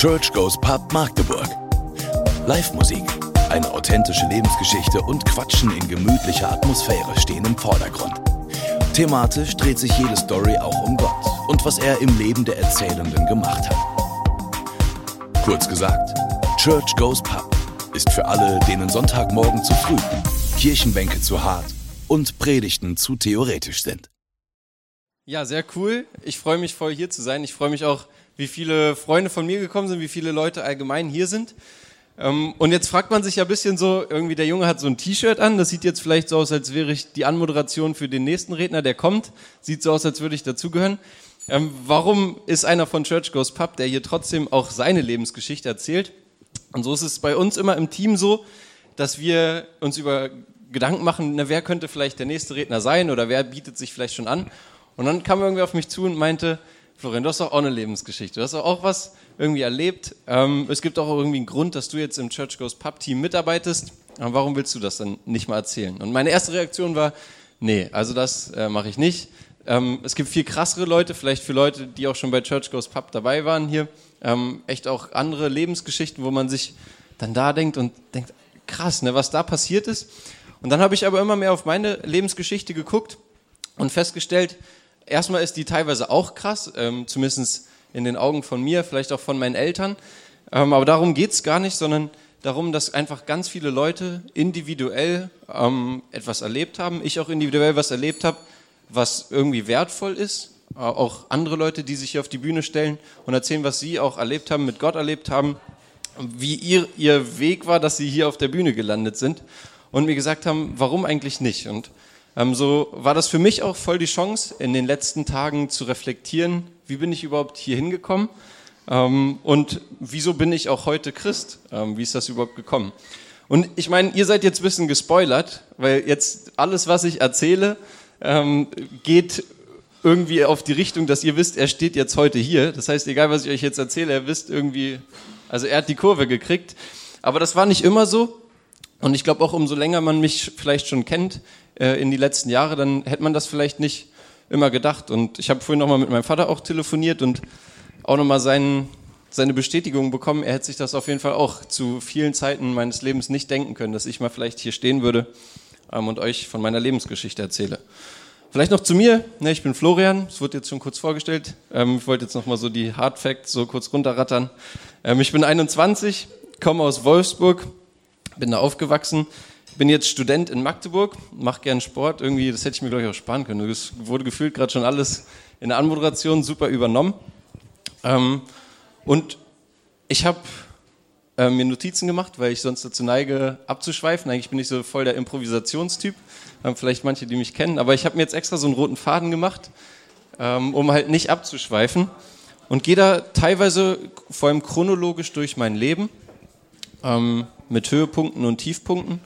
Church Goes Pub Magdeburg. Live-Musik, eine authentische Lebensgeschichte und Quatschen in gemütlicher Atmosphäre stehen im Vordergrund. Thematisch dreht sich jede Story auch um Gott und was er im Leben der Erzählenden gemacht hat. Kurz gesagt, Church Goes Pub ist für alle, denen Sonntagmorgen zu früh, Kirchenbänke zu hart und Predigten zu theoretisch sind. Ja, sehr cool. Ich freue mich voll hier zu sein. Ich freue mich auch, wie viele Freunde von mir gekommen sind, wie viele Leute allgemein hier sind. Ähm, und jetzt fragt man sich ja ein bisschen so, irgendwie der Junge hat so ein T-Shirt an, das sieht jetzt vielleicht so aus, als wäre ich die Anmoderation für den nächsten Redner, der kommt. Sieht so aus, als würde ich dazugehören. Ähm, warum ist einer von Church Goes Pub, der hier trotzdem auch seine Lebensgeschichte erzählt? Und so ist es bei uns immer im Team so, dass wir uns über Gedanken machen, na, wer könnte vielleicht der nächste Redner sein oder wer bietet sich vielleicht schon an. Und dann kam irgendwer auf mich zu und meinte, Florian, du hast doch auch eine Lebensgeschichte. Du hast doch auch was irgendwie erlebt. Ähm, es gibt auch irgendwie einen Grund, dass du jetzt im Church Goes Pub Team mitarbeitest. Aber warum willst du das dann nicht mal erzählen? Und meine erste Reaktion war, nee, also das äh, mache ich nicht. Ähm, es gibt viel krassere Leute, vielleicht für Leute, die auch schon bei Church Goes Pub dabei waren hier. Ähm, echt auch andere Lebensgeschichten, wo man sich dann da denkt und denkt, krass, ne, was da passiert ist. Und dann habe ich aber immer mehr auf meine Lebensgeschichte geguckt und festgestellt, erstmal ist die teilweise auch krass, ähm, zumindest in den Augen von mir, vielleicht auch von meinen Eltern. Ähm, aber darum geht es gar nicht, sondern darum, dass einfach ganz viele Leute individuell ähm, etwas erlebt haben. Ich auch individuell was erlebt habe, was irgendwie wertvoll ist. Äh, auch andere Leute, die sich hier auf die Bühne stellen und erzählen, was sie auch erlebt haben, mit Gott erlebt haben, wie ihr, ihr Weg war, dass sie hier auf der Bühne gelandet sind und mir gesagt haben, warum eigentlich nicht. Und ähm, so war das für mich auch voll die Chance, in den letzten Tagen zu reflektieren, wie bin ich überhaupt hier hingekommen ähm, und wieso bin ich auch heute Christ? Ähm, wie ist das überhaupt gekommen? Und ich meine, ihr seid jetzt ein bisschen gespoilert, weil jetzt alles, was ich erzähle, ähm, geht irgendwie auf die Richtung, dass ihr wisst, er steht jetzt heute hier. Das heißt, egal was ich euch jetzt erzähle, er wisst irgendwie, also er hat die Kurve gekriegt. Aber das war nicht immer so. Und ich glaube auch, umso länger man mich vielleicht schon kennt, äh, in die letzten Jahre, dann hätte man das vielleicht nicht immer gedacht. Und ich habe vorhin nochmal mit meinem Vater auch telefoniert und auch nochmal seinen, seine Bestätigung bekommen. Er hätte sich das auf jeden Fall auch zu vielen Zeiten meines Lebens nicht denken können, dass ich mal vielleicht hier stehen würde ähm, und euch von meiner Lebensgeschichte erzähle. Vielleicht noch zu mir. Ne, ich bin Florian. Es wurde jetzt schon kurz vorgestellt. Ähm, ich wollte jetzt nochmal so die Hard Facts so kurz runterrattern. Ähm, ich bin 21, komme aus Wolfsburg, bin da aufgewachsen bin jetzt Student in Magdeburg, mache gern Sport. Irgendwie, das hätte ich mir, glaube ich, auch sparen können. Das wurde gefühlt gerade schon alles in der Anmoderation super übernommen. Ähm, und ich habe äh, mir Notizen gemacht, weil ich sonst dazu neige, abzuschweifen. Eigentlich bin ich so voll der Improvisationstyp. Ähm, vielleicht manche, die mich kennen. Aber ich habe mir jetzt extra so einen roten Faden gemacht, ähm, um halt nicht abzuschweifen. Und gehe da teilweise vor allem chronologisch durch mein Leben ähm, mit Höhepunkten und Tiefpunkten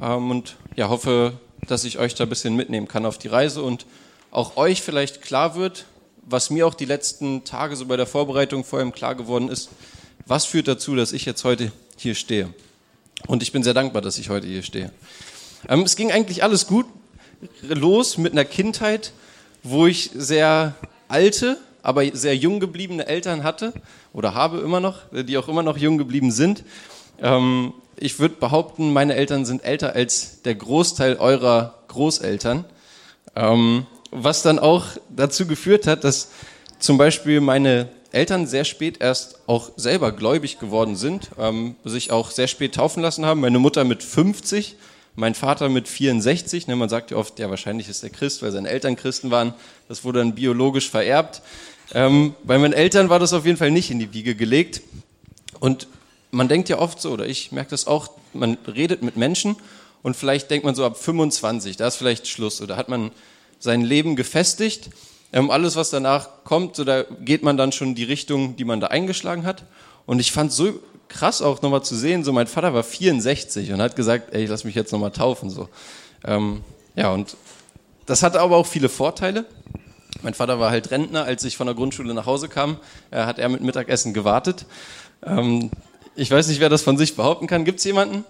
ähm, und ja, hoffe, dass ich euch da ein bisschen mitnehmen kann auf die Reise und auch euch vielleicht klar wird, was mir auch die letzten Tage so bei der Vorbereitung vor allem klar geworden ist, was führt dazu, dass ich jetzt heute hier stehe. Und ich bin sehr dankbar, dass ich heute hier stehe. Ähm, es ging eigentlich alles gut los mit einer Kindheit, wo ich sehr alte, aber sehr jung gebliebene Eltern hatte oder habe immer noch, die auch immer noch jung geblieben sind. Ähm, ich würde behaupten, meine Eltern sind älter als der Großteil eurer Großeltern. Ähm, was dann auch dazu geführt hat, dass zum Beispiel meine Eltern sehr spät erst auch selber gläubig geworden sind, ähm, sich auch sehr spät taufen lassen haben. Meine Mutter mit 50, mein Vater mit 64. Ne, man sagt ja oft, ja, wahrscheinlich ist er Christ, weil seine Eltern Christen waren. Das wurde dann biologisch vererbt. Ähm, bei meinen Eltern war das auf jeden Fall nicht in die Wiege gelegt. Und man denkt ja oft so, oder ich merke das auch, man redet mit Menschen und vielleicht denkt man so ab 25, da ist vielleicht Schluss, oder hat man sein Leben gefestigt. Ähm, alles, was danach kommt, so da geht man dann schon die Richtung, die man da eingeschlagen hat. Und ich fand so krass auch nochmal zu sehen, so mein Vater war 64 und hat gesagt, ey, ich lass mich jetzt nochmal taufen. So. Ähm, ja, und das hatte aber auch viele Vorteile. Mein Vater war halt Rentner, als ich von der Grundschule nach Hause kam, äh, hat er mit Mittagessen gewartet. Ähm, ich weiß nicht, wer das von sich behaupten kann. Gibt es jemanden?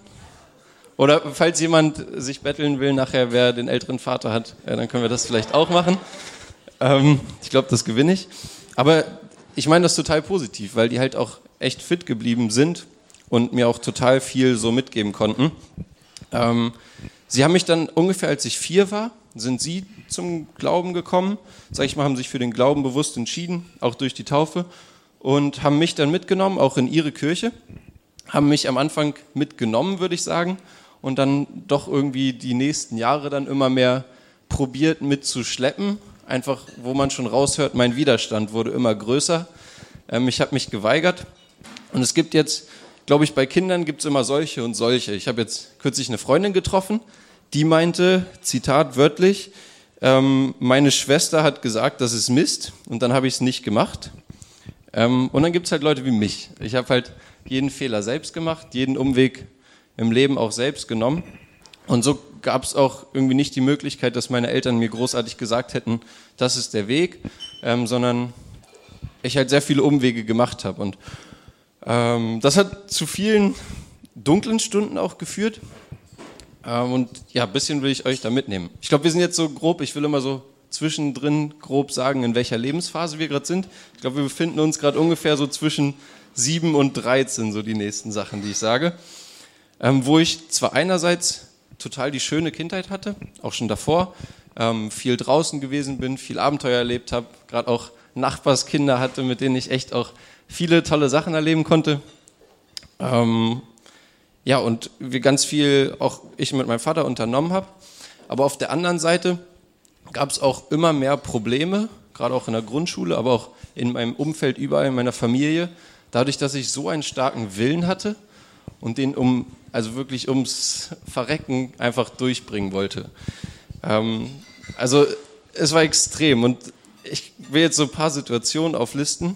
Oder falls jemand sich betteln will nachher, wer den älteren Vater hat, ja, dann können wir das vielleicht auch machen. Ähm, ich glaube, das gewinne ich. Aber ich meine das total positiv, weil die halt auch echt fit geblieben sind und mir auch total viel so mitgeben konnten. Ähm, sie haben mich dann ungefähr, als ich vier war, sind sie zum Glauben gekommen, sag ich mal, haben sich für den Glauben bewusst entschieden, auch durch die Taufe und haben mich dann mitgenommen, auch in ihre Kirche, haben mich am Anfang mitgenommen, würde ich sagen, und dann doch irgendwie die nächsten Jahre dann immer mehr probiert mitzuschleppen, einfach wo man schon raushört, mein Widerstand wurde immer größer. Ähm, ich habe mich geweigert und es gibt jetzt, glaube ich, bei Kindern gibt es immer solche und solche. Ich habe jetzt kürzlich eine Freundin getroffen, die meinte, Zitat wörtlich, ähm, meine Schwester hat gesagt, das ist Mist und dann habe ich es nicht gemacht. Ähm, und dann gibt es halt Leute wie mich. Ich habe halt jeden Fehler selbst gemacht, jeden Umweg im Leben auch selbst genommen. Und so gab es auch irgendwie nicht die Möglichkeit, dass meine Eltern mir großartig gesagt hätten, das ist der Weg, ähm, sondern ich halt sehr viele Umwege gemacht habe. Und ähm, das hat zu vielen dunklen Stunden auch geführt. Ähm, und ja, ein bisschen will ich euch da mitnehmen. Ich glaube, wir sind jetzt so grob, ich will immer so zwischendrin grob sagen, in welcher Lebensphase wir gerade sind. Ich glaube, wir befinden uns gerade ungefähr so zwischen 7 und 13, so die nächsten Sachen, die ich sage. Ähm, wo ich zwar einerseits total die schöne Kindheit hatte, auch schon davor, ähm, viel draußen gewesen bin, viel Abenteuer erlebt habe, gerade auch Nachbarskinder hatte, mit denen ich echt auch viele tolle Sachen erleben konnte. Ähm, ja, und wir ganz viel, auch ich mit meinem Vater unternommen habe. Aber auf der anderen Seite gab es auch immer mehr Probleme, gerade auch in der Grundschule, aber auch in meinem Umfeld, überall in meiner Familie, dadurch, dass ich so einen starken Willen hatte und den um, also wirklich ums Verrecken einfach durchbringen wollte. Ähm, also es war extrem und ich will jetzt so ein paar Situationen auflisten.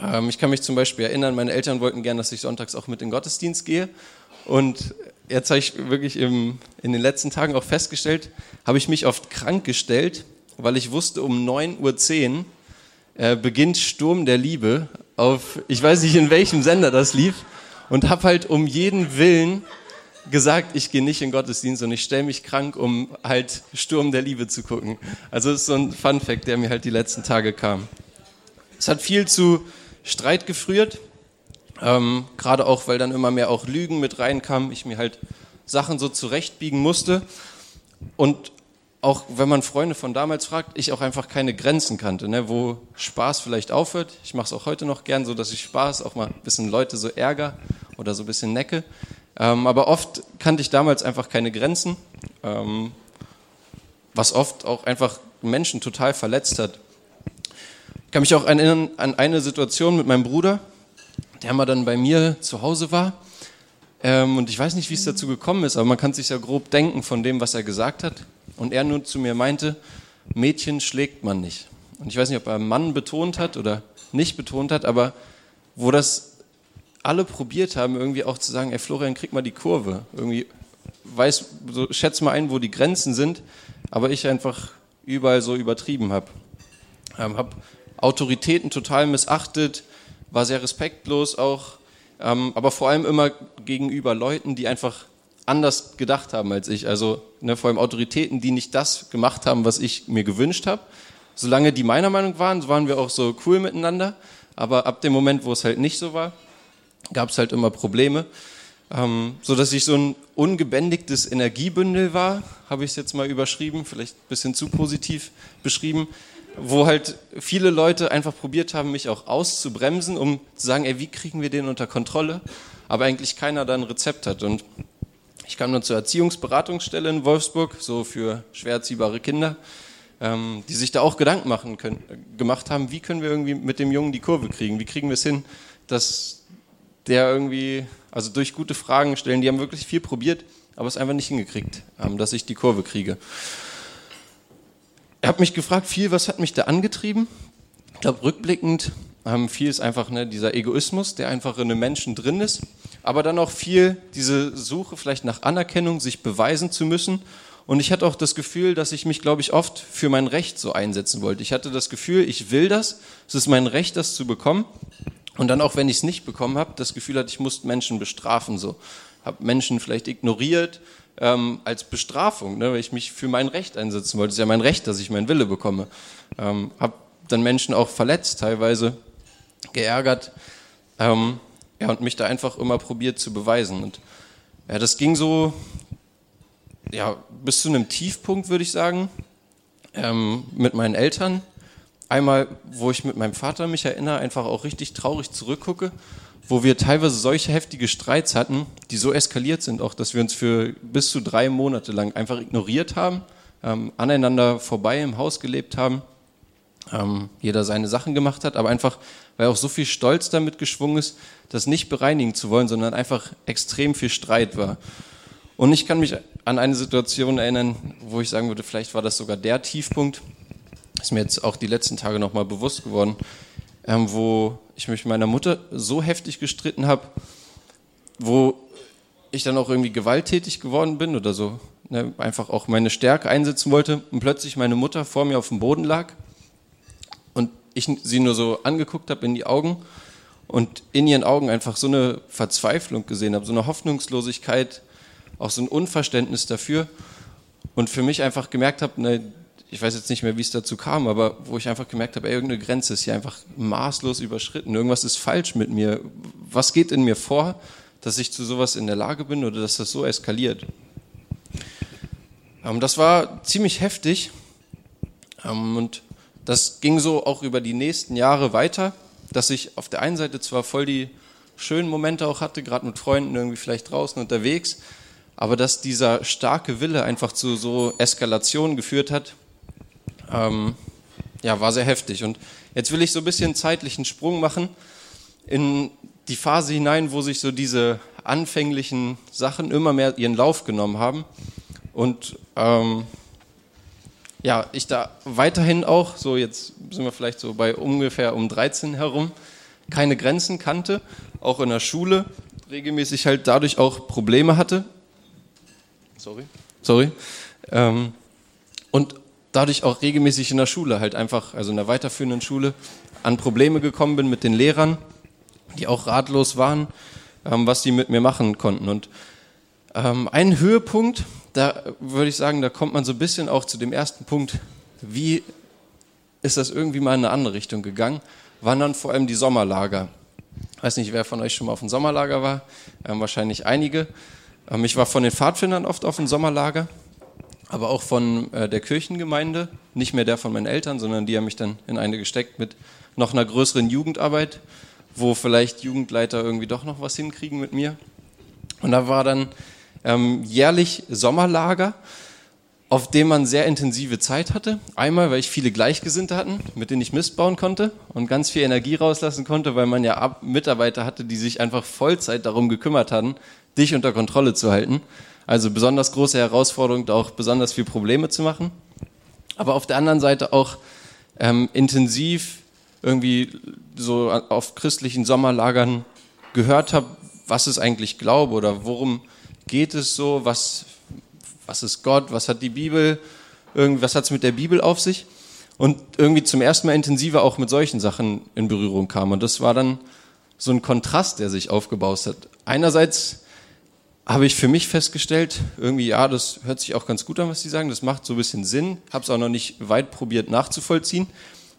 Ähm, ich kann mich zum Beispiel erinnern, meine Eltern wollten gern, dass ich sonntags auch mit in den Gottesdienst gehe. Und jetzt habe ich wirklich im, in den letzten Tagen auch festgestellt, habe ich mich oft krank gestellt, weil ich wusste, um 9.10 Uhr äh, beginnt Sturm der Liebe auf, ich weiß nicht in welchem Sender das lief, und habe halt um jeden Willen gesagt, ich gehe nicht in Gottesdienst und ich stelle mich krank, um halt Sturm der Liebe zu gucken. Also das ist so ein Fun Fact, der mir halt die letzten Tage kam. Es hat viel zu Streit geführt, ähm, gerade auch, weil dann immer mehr auch Lügen mit reinkamen, ich mir halt Sachen so zurechtbiegen musste und auch wenn man Freunde von damals fragt, ich auch einfach keine Grenzen kannte, ne, wo Spaß vielleicht aufhört. Ich mache es auch heute noch gern, so dass ich Spaß auch mal ein bisschen Leute so ärger oder so ein bisschen necke. Ähm, aber oft kannte ich damals einfach keine Grenzen, ähm, was oft auch einfach Menschen total verletzt hat. Ich kann mich auch erinnern an eine Situation mit meinem Bruder, der mal dann bei mir zu Hause war. Ähm, und ich weiß nicht, wie es dazu gekommen ist, aber man kann sich ja grob denken von dem, was er gesagt hat. Und er nur zu mir meinte, Mädchen schlägt man nicht. Und ich weiß nicht, ob er Mann betont hat oder nicht betont hat, aber wo das alle probiert haben, irgendwie auch zu sagen, ey Florian, krieg mal die Kurve. Irgendwie weiß, so, schätz mal ein, wo die Grenzen sind, aber ich einfach überall so übertrieben habe. Ähm, habe Autoritäten total missachtet, war sehr respektlos auch, ähm, aber vor allem immer gegenüber Leuten, die einfach anders gedacht haben als ich. Also ne, vor allem Autoritäten, die nicht das gemacht haben, was ich mir gewünscht habe. Solange die meiner Meinung waren, waren wir auch so cool miteinander. Aber ab dem Moment, wo es halt nicht so war, gab es halt immer Probleme. Ähm, so dass ich so ein ungebändigtes Energiebündel war, habe ich es jetzt mal überschrieben, vielleicht ein bisschen zu positiv beschrieben, wo halt viele Leute einfach probiert haben, mich auch auszubremsen, um zu sagen, ey, wie kriegen wir den unter Kontrolle? Aber eigentlich keiner da ein Rezept hat. Und ich kam dann zur Erziehungsberatungsstelle in Wolfsburg, so für schwer erziehbare Kinder, ähm, die sich da auch Gedanken machen können, gemacht haben, wie können wir irgendwie mit dem Jungen die Kurve kriegen? Wie kriegen wir es hin, dass der irgendwie, also durch gute Fragen stellen, die haben wirklich viel probiert, aber es einfach nicht hingekriegt, ähm, dass ich die Kurve kriege. Er hat mich gefragt, viel, was hat mich da angetrieben? Ich glaube, rückblickend ähm, viel ist einfach ne, dieser Egoismus, der einfach in einem Menschen drin ist, aber dann auch viel diese Suche vielleicht nach Anerkennung, sich beweisen zu müssen. Und ich hatte auch das Gefühl, dass ich mich, glaube ich, oft für mein Recht so einsetzen wollte. Ich hatte das Gefühl, ich will das, es ist mein Recht, das zu bekommen. Und dann auch, wenn ich es nicht bekommen habe, das Gefühl hatte, ich musste Menschen bestrafen. So habe Menschen vielleicht ignoriert ähm, als Bestrafung, ne, weil ich mich für mein Recht einsetzen wollte. Es ist ja mein Recht, dass ich meinen Wille bekomme. Ähm, habe dann Menschen auch verletzt, teilweise geärgert. Ähm, ja, und mich da einfach immer probiert zu beweisen. Und ja, das ging so ja, bis zu einem Tiefpunkt, würde ich sagen, ähm, mit meinen Eltern. Einmal, wo ich mit meinem Vater mich erinnere, einfach auch richtig traurig zurückgucke, wo wir teilweise solche heftige Streits hatten, die so eskaliert sind, auch dass wir uns für bis zu drei Monate lang einfach ignoriert haben, ähm, aneinander vorbei im Haus gelebt haben, ähm, jeder seine Sachen gemacht hat, aber einfach, weil auch so viel Stolz damit geschwungen ist, das nicht bereinigen zu wollen, sondern einfach extrem viel Streit war. Und ich kann mich an eine Situation erinnern, wo ich sagen würde, vielleicht war das sogar der Tiefpunkt. Ist mir jetzt auch die letzten Tage nochmal bewusst geworden, ähm, wo ich mich mit meiner Mutter so heftig gestritten habe, wo ich dann auch irgendwie gewalttätig geworden bin oder so, ne, einfach auch meine Stärke einsetzen wollte und plötzlich meine Mutter vor mir auf dem Boden lag und ich sie nur so angeguckt habe in die Augen und in ihren Augen einfach so eine Verzweiflung gesehen habe, so eine Hoffnungslosigkeit, auch so ein Unverständnis dafür und für mich einfach gemerkt habe, ne, ich weiß jetzt nicht mehr, wie es dazu kam, aber wo ich einfach gemerkt habe, ey, irgendeine Grenze ist hier einfach maßlos überschritten, irgendwas ist falsch mit mir, was geht in mir vor, dass ich zu sowas in der Lage bin oder dass das so eskaliert. Ähm, das war ziemlich heftig. Ähm, und das ging so auch über die nächsten Jahre weiter, dass ich auf der einen Seite zwar voll die schönen Momente auch hatte, gerade mit Freunden irgendwie vielleicht draußen unterwegs, aber dass dieser starke Wille einfach zu so Eskalationen geführt hat, ähm, ja, war sehr heftig. Und jetzt will ich so ein bisschen zeitlichen Sprung machen in die Phase hinein, wo sich so diese anfänglichen Sachen immer mehr ihren Lauf genommen haben. Und ähm, ja, ich da weiterhin auch, so jetzt sind wir vielleicht so bei ungefähr um 13 herum, keine Grenzen kannte, auch in der Schule regelmäßig halt dadurch auch Probleme hatte sorry, sorry. Ähm, und dadurch auch regelmäßig in der Schule halt einfach, also in der weiterführenden Schule, an Probleme gekommen bin mit den Lehrern, die auch ratlos waren, ähm, was die mit mir machen konnten. Und ähm, ein Höhepunkt, da würde ich sagen, da kommt man so ein bisschen auch zu dem ersten Punkt, wie ist das irgendwie mal in eine andere Richtung gegangen, waren dann vor allem die Sommerlager. Ich weiß nicht, wer von euch schon mal auf dem Sommerlager war, ähm, wahrscheinlich einige. Ähm, ich war von den Pfadfindern oft auf dem Sommerlager, aber auch von äh, der Kirchengemeinde, nicht mehr der von meinen Eltern, sondern die haben mich dann in eine gesteckt mit noch einer größeren Jugendarbeit, wo vielleicht Jugendleiter irgendwie doch noch was hinkriegen mit mir. Und da war dann ähm, jährlich Sommerlager, auf dem man sehr intensive Zeit hatte. Einmal, weil ich viele Gleichgesinnte hatten, mit denen ich Mist bauen konnte und ganz viel Energie rauslassen konnte, weil man ja Mitarbeiter hatte, die sich einfach Vollzeit darum gekümmert hatten, dich unter Kontrolle zu halten. Also besonders große Herausforderung, auch besonders viel Probleme zu machen. Aber auf der anderen Seite auch ähm, intensiv irgendwie so auf christlichen Sommerlagern gehört habe, was ist eigentlich Glaube oder worum geht es so, was, was ist Gott, was hat die Bibel, was hat es mit der Bibel auf sich und irgendwie zum ersten Mal intensiver auch mit solchen Sachen in Berührung kam. Und das war dann so ein Kontrast, der sich aufgebaut hat. Einerseits habe ich für mich festgestellt, irgendwie, ja, das hört sich auch ganz gut an, was Sie sagen, das macht so ein bisschen Sinn, habe es auch noch nicht weit probiert nachzuvollziehen,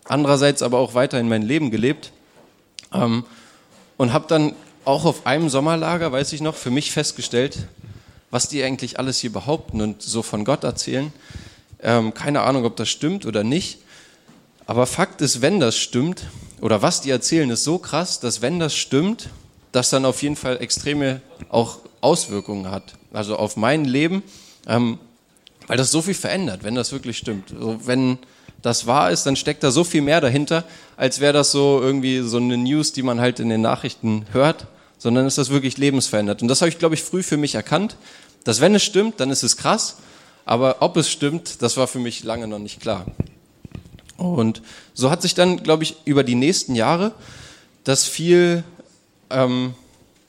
andererseits aber auch weiter in mein Leben gelebt. Ähm, und habe dann auch auf einem Sommerlager, weiß ich noch, für mich festgestellt, was die eigentlich alles hier behaupten und so von Gott erzählen. Ähm, keine Ahnung, ob das stimmt oder nicht, aber Fakt ist, wenn das stimmt, oder was die erzählen, ist so krass, dass wenn das stimmt, das dann auf jeden Fall extreme auch Auswirkungen hat, also auf mein Leben, ähm, weil das so viel verändert, wenn das wirklich stimmt. Also wenn das wahr ist, dann steckt da so viel mehr dahinter, als wäre das so irgendwie so eine News, die man halt in den Nachrichten hört, sondern ist das wirklich lebensverändert. Und das habe ich, glaube ich, früh für mich erkannt, dass wenn es stimmt, dann ist es krass, aber ob es stimmt, das war für mich lange noch nicht klar. Und so hat sich dann, glaube ich, über die nächsten Jahre das viel ähm,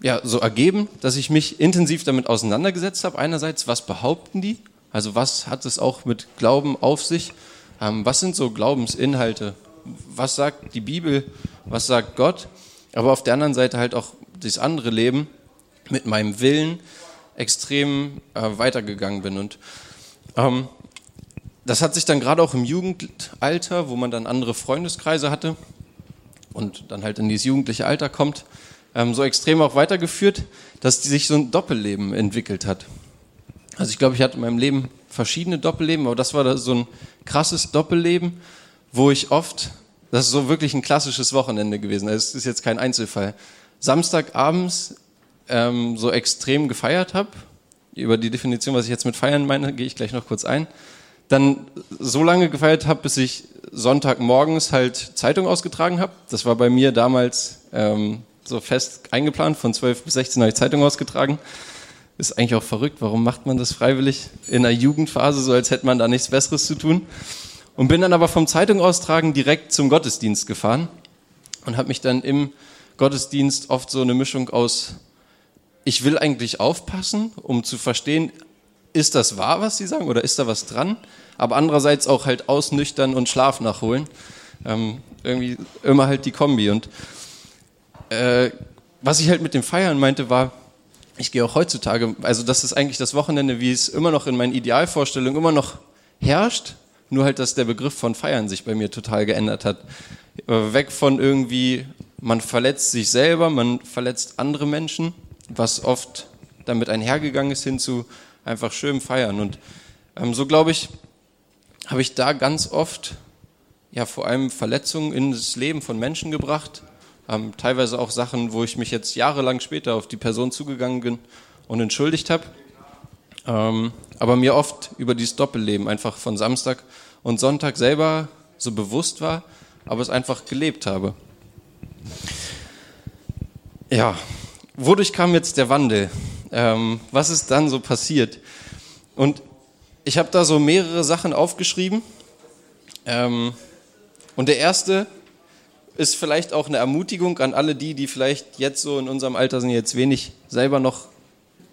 ja, so ergeben, dass ich mich intensiv damit auseinandergesetzt habe. Einerseits, was behaupten die? Also was hat es auch mit Glauben auf sich? Ähm, was sind so Glaubensinhalte? Was sagt die Bibel? Was sagt Gott? Aber auf der anderen Seite halt auch das andere Leben mit meinem Willen extrem äh, weitergegangen bin. Und ähm, das hat sich dann gerade auch im Jugendalter, wo man dann andere Freundeskreise hatte und dann halt in dieses jugendliche Alter kommt, ähm, so extrem auch weitergeführt, dass die sich so ein Doppelleben entwickelt hat. Also ich glaube, ich hatte in meinem Leben verschiedene Doppelleben, aber das war so ein krasses Doppelleben, wo ich oft, das ist so wirklich ein klassisches Wochenende gewesen, das ist jetzt kein Einzelfall, Samstagabends ähm, so extrem gefeiert habe. Über die Definition, was ich jetzt mit feiern meine, gehe ich gleich noch kurz ein. Dann so lange gefeiert habe, bis ich Sonntagmorgens halt Zeitung ausgetragen habe. Das war bei mir damals ähm, so fest eingeplant. Von 12 bis 16 habe ich Zeitung ausgetragen. Ist eigentlich auch verrückt. Warum macht man das freiwillig in der Jugendphase, so als hätte man da nichts Besseres zu tun? Und bin dann aber vom Zeitung austragen direkt zum Gottesdienst gefahren und habe mich dann im Gottesdienst oft so eine Mischung aus, ich will eigentlich aufpassen, um zu verstehen, ist das wahr, was sie sagen, oder ist da was dran? Aber andererseits auch halt ausnüchtern und Schlaf nachholen. Ähm, irgendwie immer halt die Kombi. Und äh, was ich halt mit dem Feiern meinte, war, ich gehe auch heutzutage, also das ist eigentlich das Wochenende, wie es immer noch in meinen Idealvorstellungen immer noch herrscht, nur halt, dass der Begriff von Feiern sich bei mir total geändert hat. Äh, weg von irgendwie, man verletzt sich selber, man verletzt andere Menschen, was oft damit einhergegangen ist, hin zu einfach schön feiern. Und ähm, so glaube ich, habe ich da ganz oft ja vor allem Verletzungen in das Leben von Menschen gebracht, ähm, teilweise auch Sachen, wo ich mich jetzt jahrelang später auf die Person zugegangen bin und entschuldigt habe. Ähm, aber mir oft über dieses Doppelleben einfach von Samstag und Sonntag selber so bewusst war, aber es einfach gelebt habe. Ja, wodurch kam jetzt der Wandel? Ähm, was ist dann so passiert? Und ich habe da so mehrere Sachen aufgeschrieben. Ähm, und der erste ist vielleicht auch eine Ermutigung an alle die, die vielleicht jetzt so in unserem Alter sind, jetzt wenig selber noch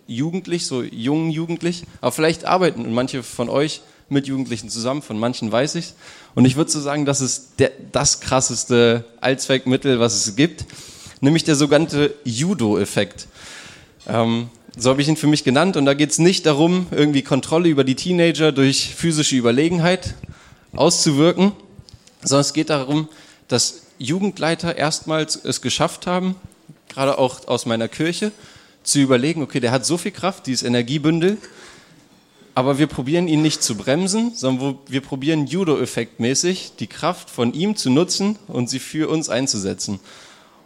jugendlich, so jung jugendlich, aber vielleicht arbeiten manche von euch mit Jugendlichen zusammen, von manchen weiß ich Und ich würde so sagen, das ist der, das krasseste Allzweckmittel, was es gibt, nämlich der sogenannte Judo-Effekt. Ähm, so habe ich ihn für mich genannt. Und da geht es nicht darum, irgendwie Kontrolle über die Teenager durch physische Überlegenheit auszuwirken, sondern es geht darum, dass Jugendleiter erstmals es geschafft haben, gerade auch aus meiner Kirche, zu überlegen, okay, der hat so viel Kraft, dieses Energiebündel, aber wir probieren ihn nicht zu bremsen, sondern wir probieren Judo-Effekt-mäßig die Kraft von ihm zu nutzen und sie für uns einzusetzen.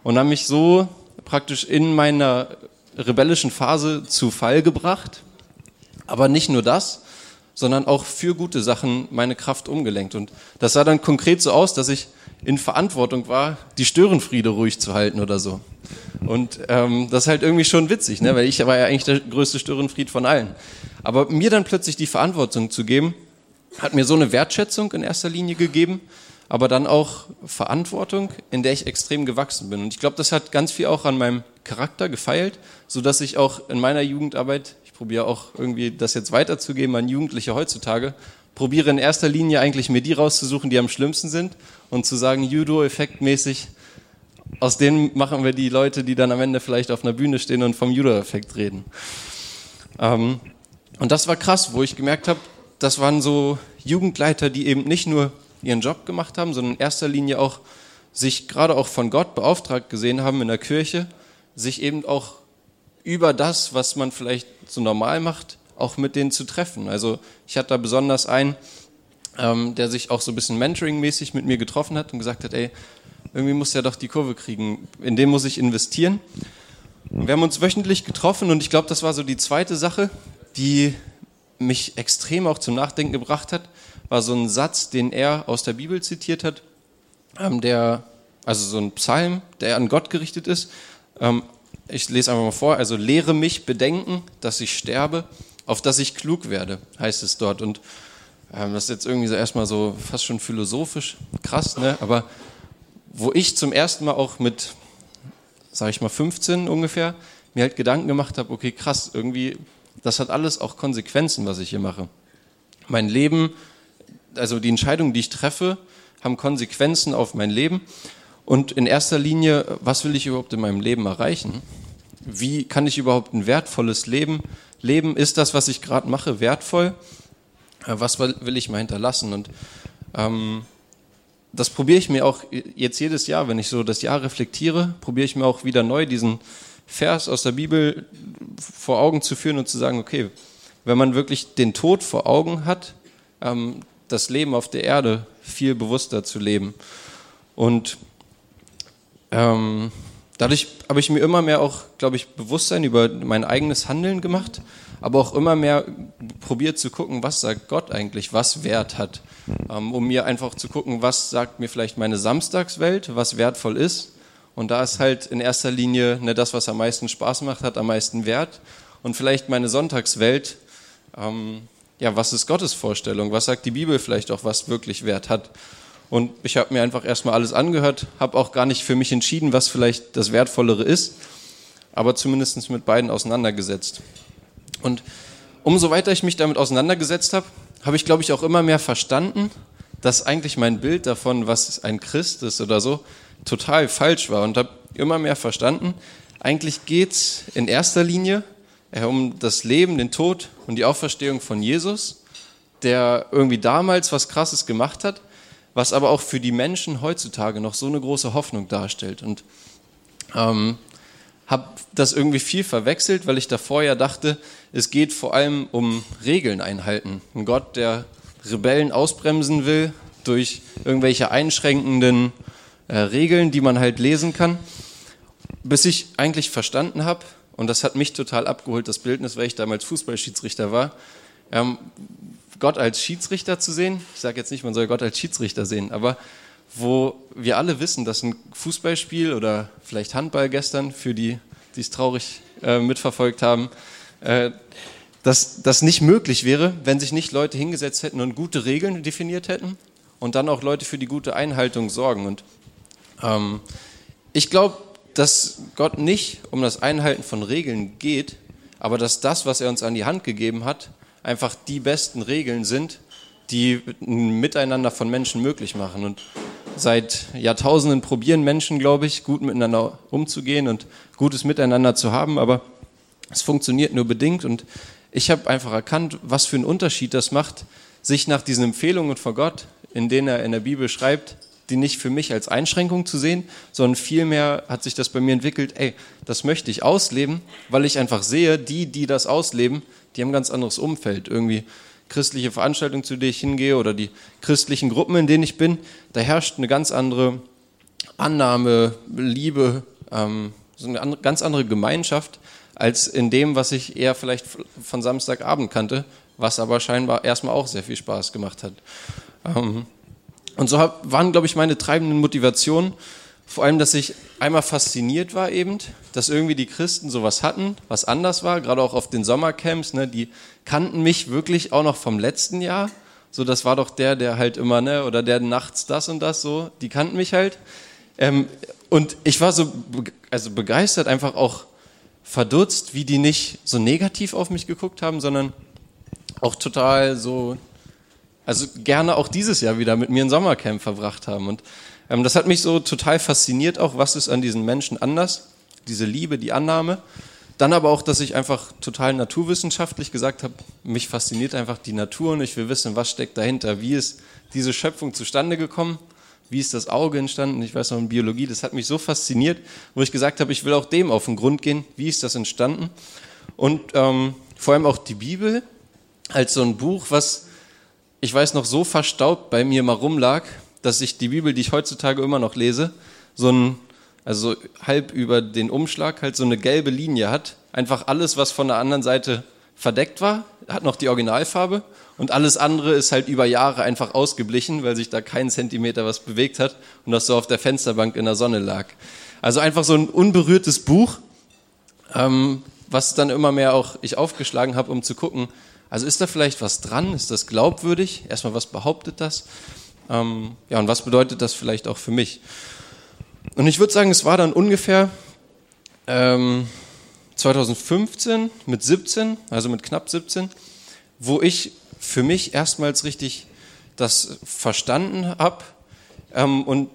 Und haben mich so praktisch in meiner rebellischen Phase zu Fall gebracht. Aber nicht nur das, sondern auch für gute Sachen meine Kraft umgelenkt. Und das sah dann konkret so aus, dass ich in Verantwortung war, die Störenfriede ruhig zu halten oder so. Und ähm, das ist halt irgendwie schon witzig, ne? weil ich war ja eigentlich der größte Störenfried von allen. Aber mir dann plötzlich die Verantwortung zu geben, hat mir so eine Wertschätzung in erster Linie gegeben, aber dann auch Verantwortung, in der ich extrem gewachsen bin. Und ich glaube, das hat ganz viel auch an meinem Charakter gefeilt, so dass ich auch in meiner Jugendarbeit, ich probiere auch irgendwie das jetzt weiterzugeben an Jugendliche heutzutage, probiere in erster Linie eigentlich mir die rauszusuchen, die am schlimmsten sind und zu sagen, Judo-Effekt-mäßig, aus denen machen wir die Leute, die dann am Ende vielleicht auf einer Bühne stehen und vom Judo-Effekt reden. Ähm, und das war krass, wo ich gemerkt habe, das waren so Jugendleiter, die eben nicht nur ihren Job gemacht haben, sondern in erster Linie auch sich gerade auch von Gott beauftragt gesehen haben in der Kirche, sich eben auch über das, was man vielleicht so normal macht, auch mit denen zu treffen. Also ich hatte da besonders einen, ähm, der sich auch so ein bisschen Mentoring-mäßig mit mir getroffen hat und gesagt hat, ey, irgendwie muss er doch die Kurve kriegen, in den muss ich investieren. Wir haben uns wöchentlich getroffen und ich glaube, das war so die zweite Sache, die mich extrem auch zum Nachdenken gebracht hat, war so ein Satz, den er aus der Bibel zitiert hat, ähm, der, also so ein Psalm, der an Gott gerichtet ist. Ähm, ich lese einfach mal vor, also lehre mich bedenken, dass ich sterbe, auf dass ich klug werde, heißt es dort. Und ähm, das ist jetzt irgendwie so erstmal so fast schon philosophisch krass, ne? aber wo ich zum ersten Mal auch mit, sage ich mal, 15 ungefähr, mir halt Gedanken gemacht habe, okay, krass, irgendwie, das hat alles auch Konsequenzen, was ich hier mache. Mein Leben, also die Entscheidungen, die ich treffe, haben Konsequenzen auf mein Leben. Und in erster Linie, was will ich überhaupt in meinem Leben erreichen? Wie kann ich überhaupt ein wertvolles Leben leben? Ist das, was ich gerade mache, wertvoll? Äh, was will ich mal hinterlassen? Und ähm, das probiere ich mir auch jetzt jedes Jahr, wenn ich so das Jahr reflektiere, probiere ich mir auch wieder neu diesen Vers aus der Bibel vor Augen zu führen und zu sagen, okay, wenn man wirklich den Tod vor Augen hat, ähm, das Leben auf der Erde viel bewusster zu leben. Und ähm, dadurch habe ich mir immer mehr auch, glaube ich, Bewusstsein über mein eigenes Handeln gemacht, aber auch immer mehr probiert zu gucken, was sagt Gott eigentlich, was Wert hat, ähm, um mir einfach zu gucken, was sagt mir vielleicht meine Samstagswelt, was wertvoll ist. Und da ist halt in erster Linie ne, das, was am meisten Spaß macht, hat am meisten Wert. Und vielleicht meine Sonntagswelt, ähm, ja, was ist Gottes Vorstellung? Was sagt die Bibel vielleicht auch, was wirklich Wert hat? Und ich habe mir einfach erstmal alles angehört, habe auch gar nicht für mich entschieden, was vielleicht das Wertvollere ist, aber zumindest mit beiden auseinandergesetzt. Und umso weiter ich mich damit auseinandergesetzt habe, habe ich, glaube ich, auch immer mehr verstanden, dass eigentlich mein Bild davon, was ein Christ ist oder so, total falsch war und habe immer mehr verstanden, eigentlich geht es in erster Linie äh, um das Leben, den Tod und die Auferstehung von Jesus, der irgendwie damals was Krasses gemacht hat, was aber auch für die Menschen heutzutage noch so eine große Hoffnung darstellt. Und ähm, habe das irgendwie viel verwechselt, weil ich davor ja dachte, es geht vor allem um Regeln einhalten. Ein Gott, der Rebellen ausbremsen will durch irgendwelche einschränkenden äh, Regeln, die man halt lesen kann, bis ich eigentlich verstanden habe, und das hat mich total abgeholt, das Bildnis, weil ich damals Fußballschiedsrichter war, ähm, Gott als Schiedsrichter zu sehen. Ich sage jetzt nicht, man soll Gott als Schiedsrichter sehen, aber wo wir alle wissen, dass ein Fußballspiel oder vielleicht Handball gestern, für die, die es traurig äh, mitverfolgt haben, äh, dass das nicht möglich wäre, wenn sich nicht Leute hingesetzt hätten und gute Regeln definiert hätten und dann auch Leute für die gute Einhaltung sorgen. Und ähm, ich glaube, dass Gott nicht um das Einhalten von Regeln geht, aber dass das, was er uns an die Hand gegeben hat, einfach die besten Regeln sind, die ein Miteinander von Menschen möglich machen. Und seit Jahrtausenden probieren Menschen, glaube ich, gut miteinander umzugehen und gutes Miteinander zu haben, aber es funktioniert nur bedingt. Und ich habe einfach erkannt, was für einen Unterschied das macht, sich nach diesen Empfehlungen von Gott, in denen er in der Bibel schreibt, die nicht für mich als Einschränkung zu sehen, sondern vielmehr hat sich das bei mir entwickelt, ey, das möchte ich ausleben, weil ich einfach sehe, die, die das ausleben, die haben ein ganz anderes Umfeld. Irgendwie christliche Veranstaltungen, zu denen ich hingehe oder die christlichen Gruppen, in denen ich bin, da herrscht eine ganz andere Annahme, Liebe, ähm, so eine andere, ganz andere Gemeinschaft als in dem, was ich eher vielleicht von Samstagabend kannte, was aber scheinbar erstmal auch sehr viel Spaß gemacht hat. Ähm, und so hab, waren, glaube ich, meine treibenden Motivationen vor allem, dass ich einmal fasziniert war eben, dass irgendwie die Christen sowas hatten, was anders war, gerade auch auf den Sommercamps, ne, die kannten mich wirklich auch noch vom letzten Jahr. So, das war doch der, der halt immer, ne, oder der nachts das und das so, die kannten mich halt. Ähm, und ich war so also begeistert, einfach auch verdutzt, wie die nicht so negativ auf mich geguckt haben, sondern auch total so, also gerne auch dieses Jahr wieder mit mir ein Sommercamp verbracht haben. Und das hat mich so total fasziniert auch, was ist an diesen Menschen anders, diese Liebe, die Annahme. Dann aber auch, dass ich einfach total naturwissenschaftlich gesagt habe, mich fasziniert einfach die Natur und ich will wissen, was steckt dahinter, wie ist diese Schöpfung zustande gekommen, wie ist das Auge entstanden, ich weiß noch in Biologie, das hat mich so fasziniert, wo ich gesagt habe, ich will auch dem auf den Grund gehen, wie ist das entstanden. Und ähm, vor allem auch die Bibel als so ein Buch, was ich weiß noch so verstaubt bei mir mal rumlag, dass ich die Bibel, die ich heutzutage immer noch lese, so ein, also halb über den Umschlag halt so eine gelbe Linie hat. Einfach alles, was von der anderen Seite verdeckt war, hat noch die Originalfarbe und alles andere ist halt über Jahre einfach ausgeblichen, weil sich da kein Zentimeter was bewegt hat und das so auf der Fensterbank in der Sonne lag. Also einfach so ein unberührtes Buch, ähm, was dann immer mehr auch ich aufgeschlagen habe, um zu gucken, also ist da vielleicht was dran? Ist das glaubwürdig? Erstmal, was behauptet das? Ähm, ja, und was bedeutet das vielleicht auch für mich? Und ich würde sagen, es war dann ungefähr ähm, 2015 mit 17, also mit knapp 17, wo ich für mich erstmals richtig das verstanden habe ähm, und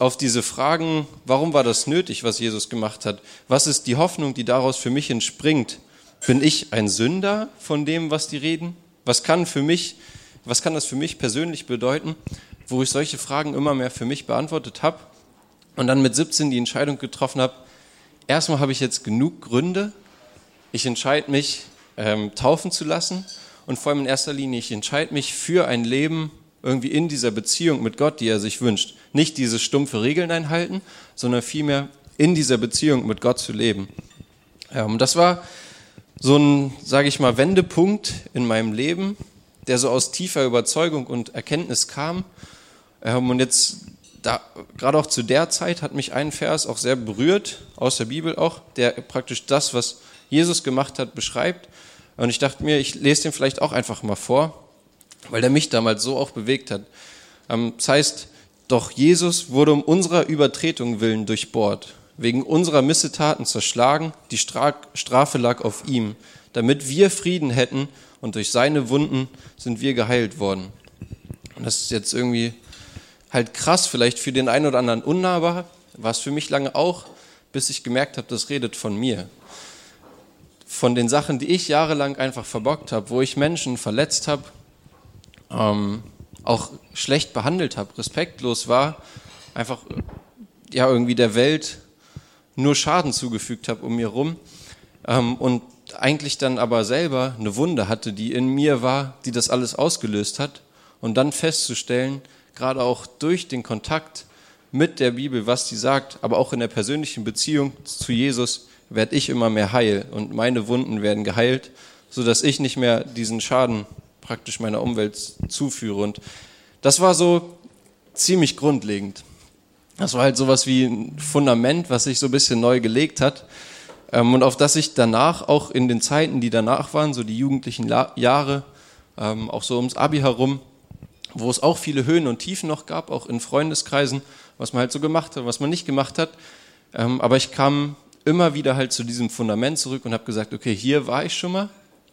auf diese Fragen, warum war das nötig, was Jesus gemacht hat? Was ist die Hoffnung, die daraus für mich entspringt? Bin ich ein Sünder von dem, was die reden? Was kann für mich was kann das für mich persönlich bedeuten? Wo ich solche Fragen immer mehr für mich beantwortet habe und dann mit 17 die Entscheidung getroffen habe, erstmal habe ich jetzt genug Gründe, ich entscheide mich, ähm, taufen zu lassen und vor allem in erster Linie, ich entscheide mich für ein Leben irgendwie in dieser Beziehung mit Gott, die er sich wünscht. Nicht diese stumpfe Regeln einhalten, sondern vielmehr in dieser Beziehung mit Gott zu leben. Und das war so ein, sage ich mal, Wendepunkt in meinem Leben, der so aus tiefer Überzeugung und Erkenntnis kam. Ähm, und jetzt, gerade auch zu der Zeit, hat mich ein Vers auch sehr berührt, aus der Bibel auch, der praktisch das, was Jesus gemacht hat, beschreibt. Und ich dachte mir, ich lese den vielleicht auch einfach mal vor, weil der mich damals so auch bewegt hat. Ähm, das heißt, doch Jesus wurde um unserer Übertretung willen durchbohrt wegen unserer Missetaten zerschlagen, die Strafe lag auf ihm, damit wir Frieden hätten und durch seine Wunden sind wir geheilt worden. Und das ist jetzt irgendwie halt krass, vielleicht für den einen oder anderen unnahbar, war es für mich lange auch, bis ich gemerkt habe, das redet von mir. Von den Sachen, die ich jahrelang einfach verbockt habe, wo ich Menschen verletzt habe, ähm, auch schlecht behandelt habe, respektlos war, einfach ja irgendwie der Welt nur Schaden zugefügt habe um mir rum ähm, und eigentlich dann aber selber eine Wunde hatte, die in mir war, die das alles ausgelöst hat und dann festzustellen, gerade auch durch den Kontakt mit der Bibel, was die sagt, aber auch in der persönlichen Beziehung zu Jesus, werde ich immer mehr heil und meine Wunden werden geheilt, sodass ich nicht mehr diesen Schaden praktisch meiner Umwelt zuführe. Und das war so ziemlich grundlegend. Das war halt sowas wie ein Fundament, was sich so ein bisschen neu gelegt hat ähm, und auf das ich danach auch in den Zeiten, die danach waren, so die jugendlichen Jahre, ähm, auch so ums Abi herum, wo es auch viele Höhen und Tiefen noch gab, auch in Freundeskreisen, was man halt so gemacht hat, was man nicht gemacht hat. Ähm, aber ich kam immer wieder halt zu diesem Fundament zurück und habe gesagt, okay, hier war ich schon mal.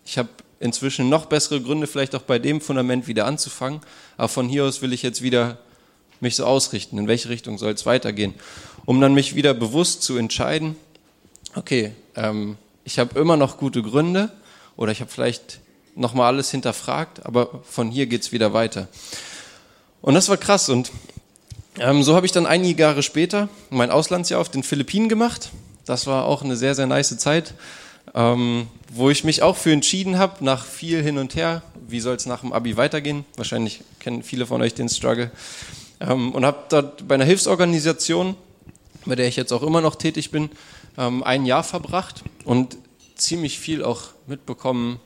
Ich habe inzwischen noch bessere Gründe, vielleicht auch bei dem Fundament wieder anzufangen. Aber von hier aus will ich jetzt wieder mich so ausrichten, in welche Richtung soll es weitergehen, um dann mich wieder bewusst zu entscheiden, okay, ähm, ich habe immer noch gute Gründe oder ich habe vielleicht nochmal alles hinterfragt, aber von hier geht es wieder weiter. Und das war krass und ähm, so habe ich dann einige Jahre später mein Auslandsjahr auf den Philippinen gemacht. Das war auch eine sehr, sehr nice Zeit, ähm, wo ich mich auch für entschieden habe, nach viel hin und her, wie soll es nach dem Abi weitergehen. Wahrscheinlich kennen viele von euch den Struggle. Ähm, und habe dort bei einer Hilfsorganisation, bei der ich jetzt auch immer noch tätig bin, ähm, ein Jahr verbracht und ziemlich viel auch mitbekommen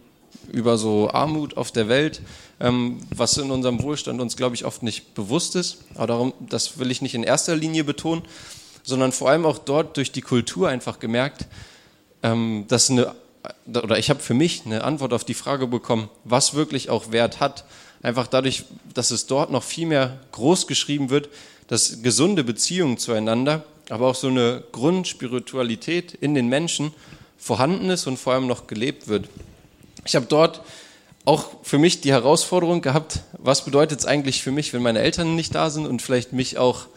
über so Armut auf der Welt, ähm, was in unserem Wohlstand uns, glaube ich, oft nicht bewusst ist. Aber darum, das will ich nicht in erster Linie betonen, sondern vor allem auch dort durch die Kultur einfach gemerkt, dass eine, oder ich habe für mich eine Antwort auf die Frage bekommen, was wirklich auch Wert hat einfach dadurch, dass es dort noch viel mehr groß geschrieben wird, dass gesunde Beziehungen zueinander, aber auch so eine Grundspiritualität in den Menschen vorhanden ist und vor allem noch gelebt wird. Ich habe dort auch für mich die Herausforderung gehabt, was bedeutet es eigentlich für mich, wenn meine Eltern nicht da sind und vielleicht mich auch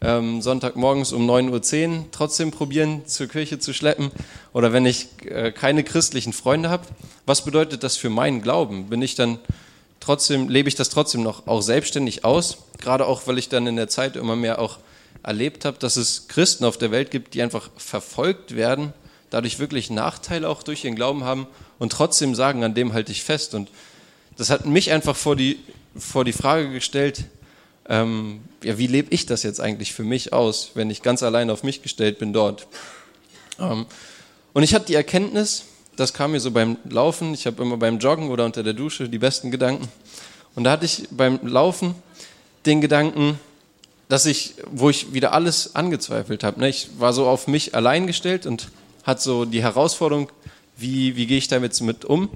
ähm, Sonntagmorgens um 9.10 Uhr trotzdem probieren, zur Kirche zu schleppen oder wenn ich äh, keine christlichen Freunde habe. Was bedeutet das für meinen Glauben? Bin ich dann trotzdem lebe ich das trotzdem noch auch selbstständig aus, gerade auch, weil ich dann in der Zeit immer mehr auch erlebt habe, dass es Christen auf der Welt gibt, die einfach verfolgt werden, dadurch wirklich Nachteile auch durch ihren Glauben haben und trotzdem sagen, an dem halte ich fest. Und das hat mich einfach vor die, vor die Frage gestellt, ähm, ja, wie lebe ich das jetzt eigentlich für mich aus, wenn ich ganz allein auf mich gestellt bin dort? Ähm, und ich hatte die Erkenntnis, das kam mir so beim Laufen. Ich habe immer beim Joggen oder unter der Dusche die besten Gedanken. Und da hatte ich beim Laufen den Gedanken, dass ich, wo ich wieder alles angezweifelt habe. Ne? Ich war so auf mich allein gestellt und hatte so die Herausforderung, wie, wie gehe ich damit mit um?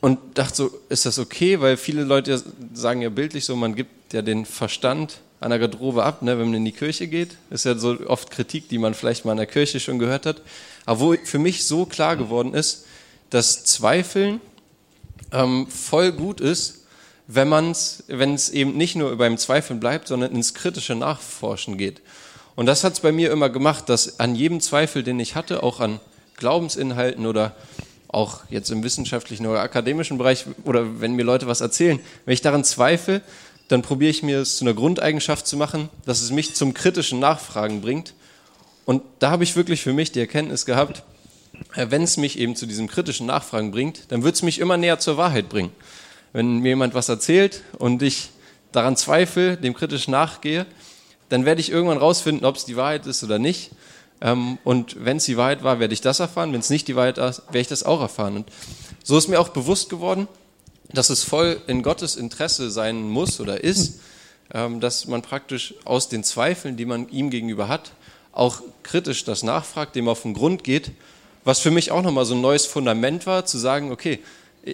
Und dachte so, ist das okay? Weil viele Leute sagen ja bildlich so, man gibt ja den Verstand an der Garderobe ab, ne, wenn man in die Kirche geht. Ist ja so oft Kritik, die man vielleicht mal in der Kirche schon gehört hat. Aber wo für mich so klar geworden ist, dass Zweifeln ähm, voll gut ist, wenn man's, wenn es eben nicht nur beim Zweifeln bleibt, sondern ins kritische Nachforschen geht. Und das hat es bei mir immer gemacht, dass an jedem Zweifel, den ich hatte, auch an Glaubensinhalten oder auch jetzt im wissenschaftlichen oder akademischen Bereich oder wenn mir Leute was erzählen, wenn ich daran zweifle, dann probiere ich mir es zu einer Grundeigenschaft zu machen, dass es mich zum kritischen Nachfragen bringt. Und da habe ich wirklich für mich die Erkenntnis gehabt, äh, wenn es mich eben zu diesem kritischen Nachfragen bringt, dann wird es mich immer näher zur Wahrheit bringen. Wenn mir jemand was erzählt und ich daran zweifle, dem kritisch nachgehe, dann werde ich irgendwann rausfinden, ob es die Wahrheit ist oder nicht. Ähm, und wenn es die Wahrheit war, werde ich das erfahren. Wenn es nicht die Wahrheit war, werde ich das auch erfahren. Und so ist mir auch bewusst geworden, dass es voll in Gottes Interesse sein muss oder ist, ähm, dass man praktisch aus den Zweifeln, die man ihm gegenüber hat, auch kritisch das nachfragt, dem auf den Grund geht. Was für mich auch nochmal so ein neues Fundament war, zu sagen, okay,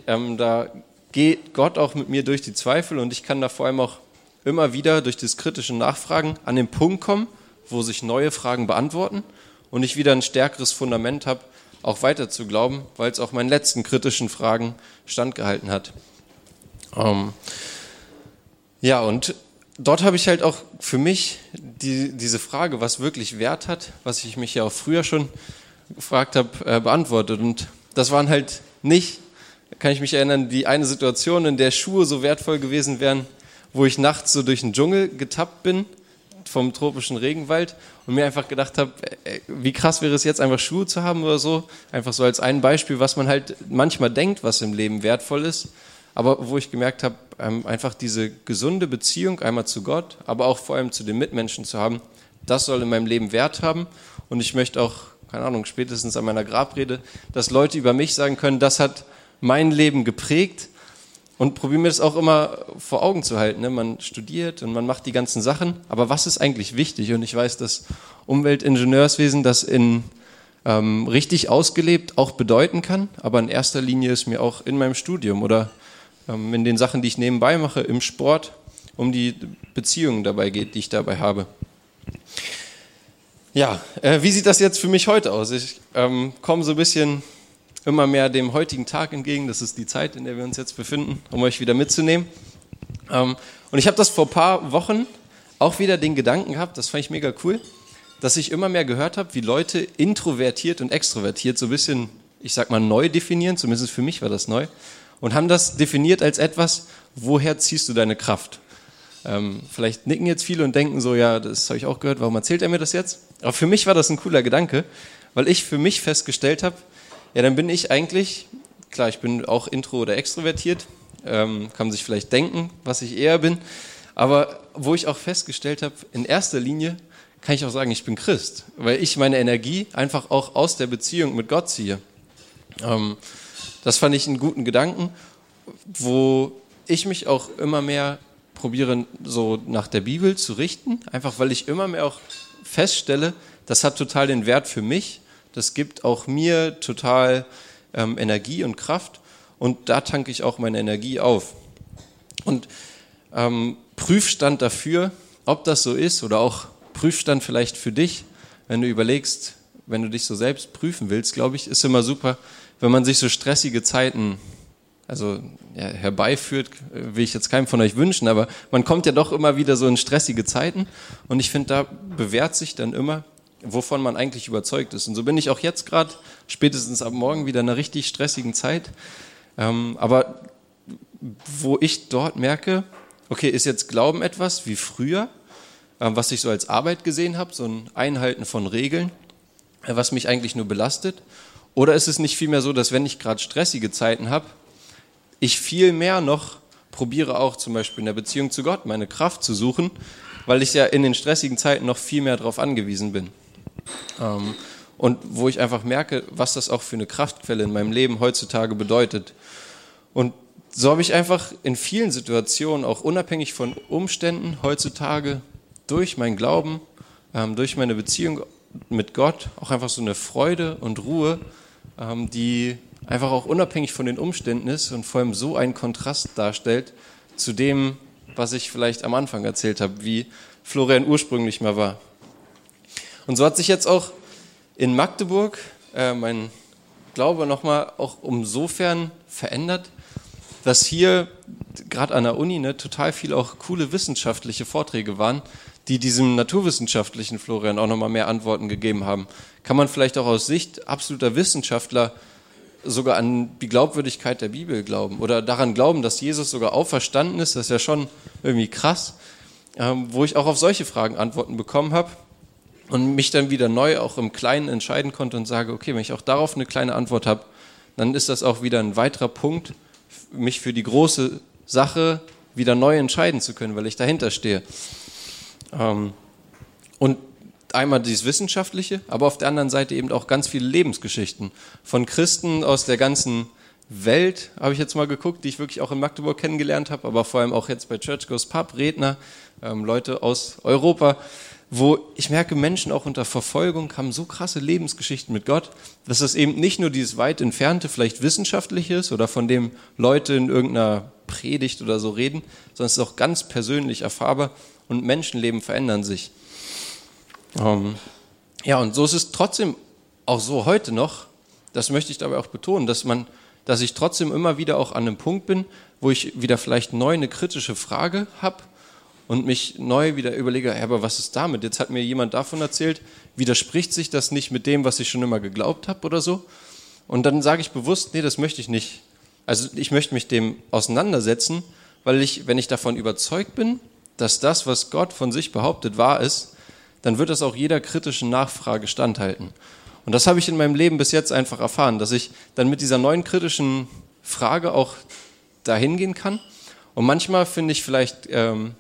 ähm, da geht Gott auch mit mir durch die Zweifel und ich kann da vor allem auch immer wieder durch das kritische Nachfragen an den Punkt kommen, wo sich neue Fragen beantworten und ich wieder ein stärkeres Fundament habe, auch weiter zu glauben, weil es auch meinen letzten kritischen Fragen standgehalten hat. Ähm, ja, und dort habe ich halt auch für mich die, diese Frage, was wirklich Wert hat, was ich mich ja auch früher schon gefragt habe, äh, beantwortet. Und das waren halt nicht, kann ich mich erinnern, die eine Situation, in der Schuhe so wertvoll gewesen wären, wo ich nachts so durch den Dschungel getappt bin vom tropischen Regenwald und mir einfach gedacht habe, äh, wie krass wäre es jetzt einfach Schuhe zu haben oder so. Einfach so als ein Beispiel, was man halt manchmal denkt, was im Leben wertvoll ist. Aber wo ich gemerkt habe, ähm, einfach diese gesunde Beziehung einmal zu Gott, aber auch vor allem zu den Mitmenschen zu haben, das soll in meinem Leben Wert haben. Und ich möchte auch, keine Ahnung, spätestens an meiner Grabrede, dass Leute über mich sagen können, das hat mein Leben geprägt und probieren mir das auch immer vor Augen zu halten. Ne? Man studiert und man macht die ganzen Sachen, aber was ist eigentlich wichtig? Und ich weiß, dass Umweltingenieurswesen das in ähm, richtig ausgelebt auch bedeuten kann, aber in erster Linie ist mir auch in meinem Studium oder ähm, in den Sachen, die ich nebenbei mache, im Sport, um die Beziehungen dabei geht, die ich dabei habe. Ja, äh, wie sieht das jetzt für mich heute aus? Ich ähm, komme so ein bisschen immer mehr dem heutigen Tag entgegen. Das ist die Zeit, in der wir uns jetzt befinden, um euch wieder mitzunehmen. Ähm, und ich habe das vor ein paar Wochen auch wieder den Gedanken gehabt, das fand ich mega cool, dass ich immer mehr gehört habe, wie Leute introvertiert und extrovertiert so ein bisschen, ich sag mal, neu definieren, zumindest für mich war das neu, und haben das definiert als etwas, woher ziehst du deine Kraft? Ähm, vielleicht nicken jetzt viele und denken so, ja, das habe ich auch gehört, warum erzählt er mir das jetzt? Aber für mich war das ein cooler Gedanke, weil ich für mich festgestellt habe, ja, dann bin ich eigentlich, klar, ich bin auch intro oder extrovertiert, ähm, kann man sich vielleicht denken, was ich eher bin, aber wo ich auch festgestellt habe, in erster Linie kann ich auch sagen, ich bin Christ, weil ich meine Energie einfach auch aus der Beziehung mit Gott ziehe. Ähm, das fand ich einen guten Gedanken, wo ich mich auch immer mehr probiere, so nach der Bibel zu richten, einfach weil ich immer mehr auch feststelle, das hat total den Wert für mich das gibt auch mir total ähm, Energie und Kraft und da tanke ich auch meine Energie auf. Und ähm, Prüfstand dafür, ob das so ist oder auch Prüfstand vielleicht für dich, wenn du überlegst, wenn du dich so selbst prüfen willst, glaube ich, ist immer super, wenn man sich so stressige Zeiten also ja, herbeiführt, will ich jetzt keinem von euch wünschen, aber man kommt ja doch immer wieder so in stressige Zeiten und ich finde, da bewährt sich dann immer, wovon man eigentlich überzeugt ist. Und so bin ich auch jetzt gerade, spätestens ab morgen, wieder in einer richtig stressigen Zeit. Ähm, aber wo ich dort merke, okay, ist jetzt Glauben etwas wie früher, ähm, was ich so als Arbeit gesehen habe, so ein Einhalten von Regeln, äh, was mich eigentlich nur belastet? Oder ist es nicht vielmehr so, dass wenn ich gerade stressige Zeiten habe, ich viel mehr noch probiere auch zum Beispiel in der Beziehung zu Gott meine Kraft zu suchen, weil ich ja in den stressigen Zeiten noch viel mehr darauf angewiesen bin. Ähm, und wo ich einfach merke, was das auch für eine Kraftquelle in meinem Leben heutzutage bedeutet. Und so habe ich einfach in vielen Situationen, auch unabhängig von Umständen, heutzutage durch meinen Glauben, ähm, durch meine Beziehung mit Gott auch einfach so eine Freude und Ruhe, ähm, die einfach auch unabhängig von den Umständen ist und vor allem so einen Kontrast darstellt zu dem, was ich vielleicht am Anfang erzählt habe, wie Florian ursprünglich mal war. Und so hat sich jetzt auch in Magdeburg äh, mein Glaube nochmal auch umsofern verändert, dass hier gerade an der Uni ne, total viel auch coole wissenschaftliche Vorträge waren, die diesem naturwissenschaftlichen Florian auch nochmal mehr Antworten gegeben haben. Kann man vielleicht auch aus Sicht absoluter Wissenschaftler sogar an die Glaubwürdigkeit der Bibel glauben oder daran glauben, dass Jesus sogar auferstanden ist, das ist ja schon irgendwie krass, ähm, wo ich auch auf solche Fragen Antworten bekommen habe und mich dann wieder neu auch im Kleinen entscheiden konnte und sage, okay, wenn ich auch darauf eine kleine Antwort habe, dann ist das auch wieder ein weiterer Punkt, mich für die große Sache wieder neu entscheiden zu können, weil ich dahinter stehe. Ähm, und einmal dieses Wissenschaftliche, aber auf der anderen Seite eben auch ganz viele Lebensgeschichten von Christen aus der ganzen Welt, habe ich jetzt mal geguckt, die ich wirklich auch in Magdeburg kennengelernt habe, aber vor allem auch jetzt bei Church Goes Pub, Redner, ähm, Leute aus Europa, wo ich merke, Menschen auch unter Verfolgung haben so krasse Lebensgeschichten mit Gott, dass es eben nicht nur dieses weit entfernte, vielleicht wissenschaftliche ist oder von dem Leute in irgendeiner Predigt oder so reden, sondern es ist auch ganz persönlich erfahrbar und Menschenleben verändern sich. Ähm, ja, und so ist es trotzdem auch so heute noch, das möchte ich dabei auch betonen, dass man, dass ich trotzdem immer wieder auch an einem Punkt bin, wo ich wieder vielleicht neu eine kritische Frage habe und mich neu wieder überlege, ja, aber was ist damit? Jetzt hat mir jemand davon erzählt, widerspricht sich das nicht mit dem, was ich schon immer geglaubt habe oder so? Und dann sage ich bewusst, nee, das möchte ich nicht. Also ich möchte mich dem auseinandersetzen, weil ich, wenn ich davon überzeugt bin, dass das, was Gott von sich behauptet, wahr ist, dann wird das auch jeder kritischen Nachfrage standhalten. Und das habe ich in meinem Leben bis jetzt einfach erfahren, dass ich dann mit dieser neuen kritischen Frage auch dahin gehen kann. Und manchmal finde ich vielleicht ähm,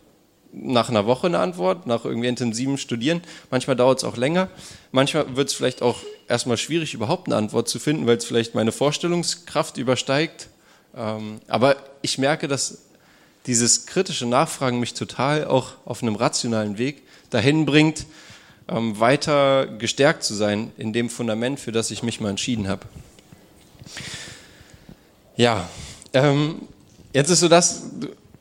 nach einer Woche eine Antwort, nach irgendwie intensivem Studieren. Manchmal dauert es auch länger. Manchmal wird es vielleicht auch erstmal schwierig, überhaupt eine Antwort zu finden, weil es vielleicht meine Vorstellungskraft übersteigt. Ähm, aber ich merke, dass dieses kritische Nachfragen mich total auch auf einem rationalen Weg dahin bringt, ähm, weiter gestärkt zu sein in dem Fundament, für das ich mich mal entschieden habe. Ja, ähm, jetzt ist so das,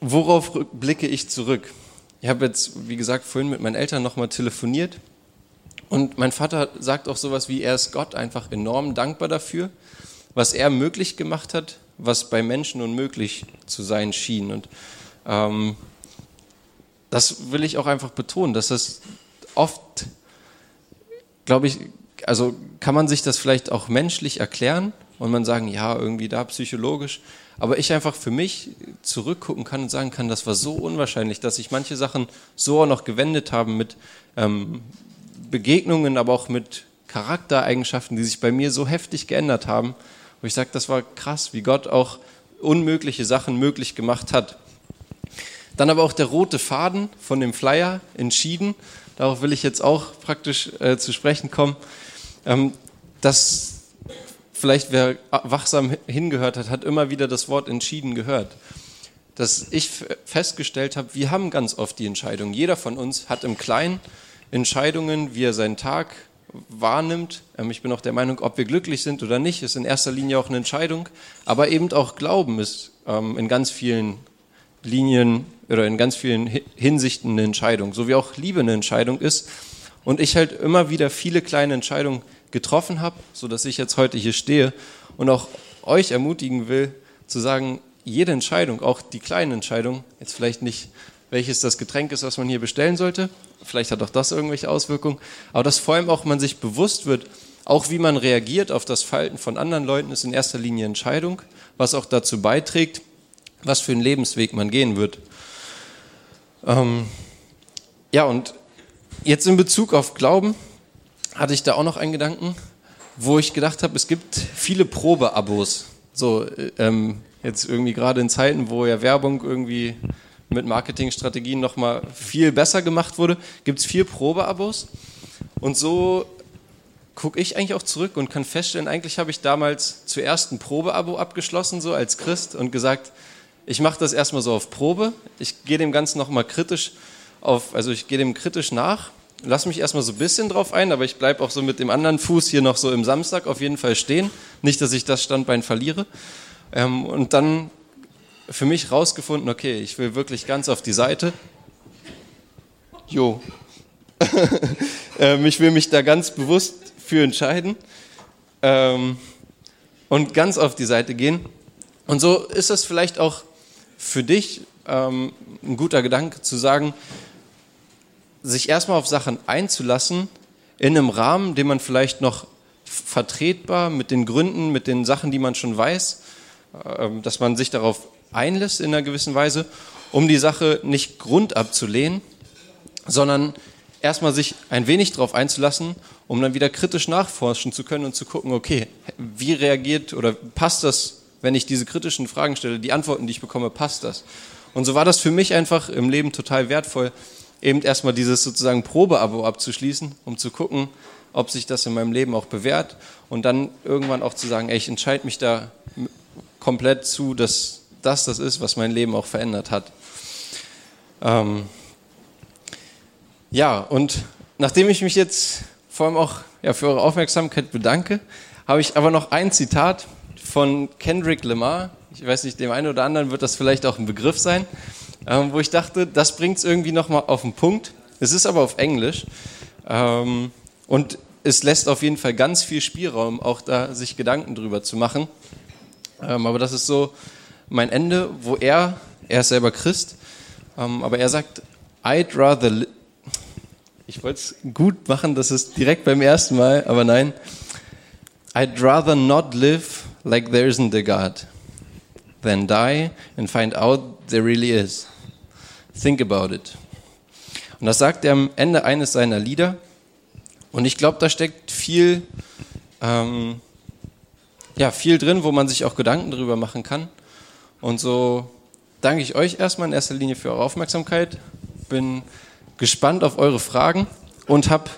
worauf blicke ich zurück? Ich habe jetzt, wie gesagt, vorhin mit meinen Eltern nochmal telefoniert und mein Vater sagt auch sowas wie, er ist Gott einfach enorm dankbar dafür, was er möglich gemacht hat, was bei Menschen unmöglich zu sein schien. Und ähm, das will ich auch einfach betonen, dass das oft, glaube ich, also kann man sich das vielleicht auch menschlich erklären und man sagen, ja, irgendwie da psychologisch, aber ich einfach für mich zurückgucken kann und sagen kann, das war so unwahrscheinlich, dass sich manche Sachen so auch noch gewendet haben mit ähm, Begegnungen, aber auch mit Charaktereigenschaften, die sich bei mir so heftig geändert haben, wo ich sage, das war krass, wie Gott auch unmögliche Sachen möglich gemacht hat. Dann aber auch der rote Faden von dem Flyer entschieden. Darauf will ich jetzt auch praktisch äh, zu sprechen kommen. Ähm, dass vielleicht wer wachsam hingehört hat, hat immer wieder das Wort entschieden gehört. Dass ich festgestellt habe, wir haben ganz oft die Entscheidung. Jeder von uns hat im Kleinen Entscheidungen, wie er seinen Tag wahrnimmt. Ähm, ich bin auch der Meinung, ob wir glücklich sind oder nicht, ist in erster Linie auch eine Entscheidung. Aber eben auch Glauben ist ähm, in ganz vielen Linien oder in ganz vielen Hinsichten eine Entscheidung, so wie auch Liebe eine Entscheidung ist. Und ich halt immer wieder viele kleine Entscheidungen getroffen habe, so dass ich jetzt heute hier stehe und auch euch ermutigen will, zu sagen, jede Entscheidung, auch die kleinen Entscheidungen, jetzt vielleicht nicht, welches das Getränk ist, was man hier bestellen sollte, vielleicht hat auch das irgendwelche Auswirkungen, aber dass vor allem auch man sich bewusst wird, auch wie man reagiert auf das Verhalten von anderen Leuten, ist in erster Linie Entscheidung, was auch dazu beiträgt, was für einen Lebensweg man gehen wird. Ähm, ja, und jetzt in Bezug auf Glauben hatte ich da auch noch einen Gedanken, wo ich gedacht habe, es gibt viele Probeabos. So, ähm, jetzt irgendwie gerade in Zeiten, wo ja Werbung irgendwie mit Marketingstrategien nochmal viel besser gemacht wurde, gibt es vier Probeabos. Und so gucke ich eigentlich auch zurück und kann feststellen, eigentlich habe ich damals zuerst ein Probeabo abgeschlossen, so als Christ, und gesagt, ich mache das erstmal so auf Probe. Ich gehe dem Ganzen nochmal kritisch auf, also ich gehe dem kritisch nach, lass mich erstmal so ein bisschen drauf ein, aber ich bleibe auch so mit dem anderen Fuß hier noch so im Samstag auf jeden Fall stehen. Nicht, dass ich das Standbein verliere. Ähm, und dann für mich rausgefunden, okay, ich will wirklich ganz auf die Seite. Jo. ähm, ich will mich da ganz bewusst für entscheiden ähm, und ganz auf die Seite gehen. Und so ist das vielleicht auch für dich ähm, ein guter Gedanke zu sagen, sich erstmal auf Sachen einzulassen, in einem Rahmen, den man vielleicht noch vertretbar mit den Gründen, mit den Sachen, die man schon weiß, ähm, dass man sich darauf einlässt in einer gewissen Weise, um die Sache nicht grundabzulehnen, sondern erstmal sich ein wenig darauf einzulassen, um dann wieder kritisch nachforschen zu können und zu gucken, okay, wie reagiert oder passt das, wenn ich diese kritischen Fragen stelle, die Antworten, die ich bekomme, passt das? Und so war das für mich einfach im Leben total wertvoll, eben erstmal dieses sozusagen Probeabo abzuschließen, um zu gucken, ob sich das in meinem Leben auch bewährt und dann irgendwann auch zu sagen, ey, ich entscheide mich da komplett zu, dass das das ist, was mein Leben auch verändert hat. Ähm ja, und nachdem ich mich jetzt vor allem auch ja, für eure Aufmerksamkeit bedanke, habe ich aber noch ein Zitat von Kendrick Lamar. Ich weiß nicht, dem einen oder anderen wird das vielleicht auch ein Begriff sein, ähm, wo ich dachte, das bringt es irgendwie nochmal auf den Punkt. Es ist aber auf Englisch. Ähm, und es lässt auf jeden Fall ganz viel Spielraum, auch da sich Gedanken drüber zu machen. Ähm, aber das ist so mein Ende, wo er, er ist selber Christ, ähm, aber er sagt, I'd rather, ich wollte es gut machen, das ist direkt beim ersten Mal, aber nein, I'd rather not live like there isn't a God than die and find out there really is. Think about it. Und das sagt er am Ende eines seiner Lieder. Und ich glaube, da steckt viel, ähm, ja, viel drin, wo man sich auch Gedanken drüber machen kann. Und so danke ich euch erstmal in erster Linie für eure Aufmerksamkeit. Bin gespannt auf eure Fragen und habe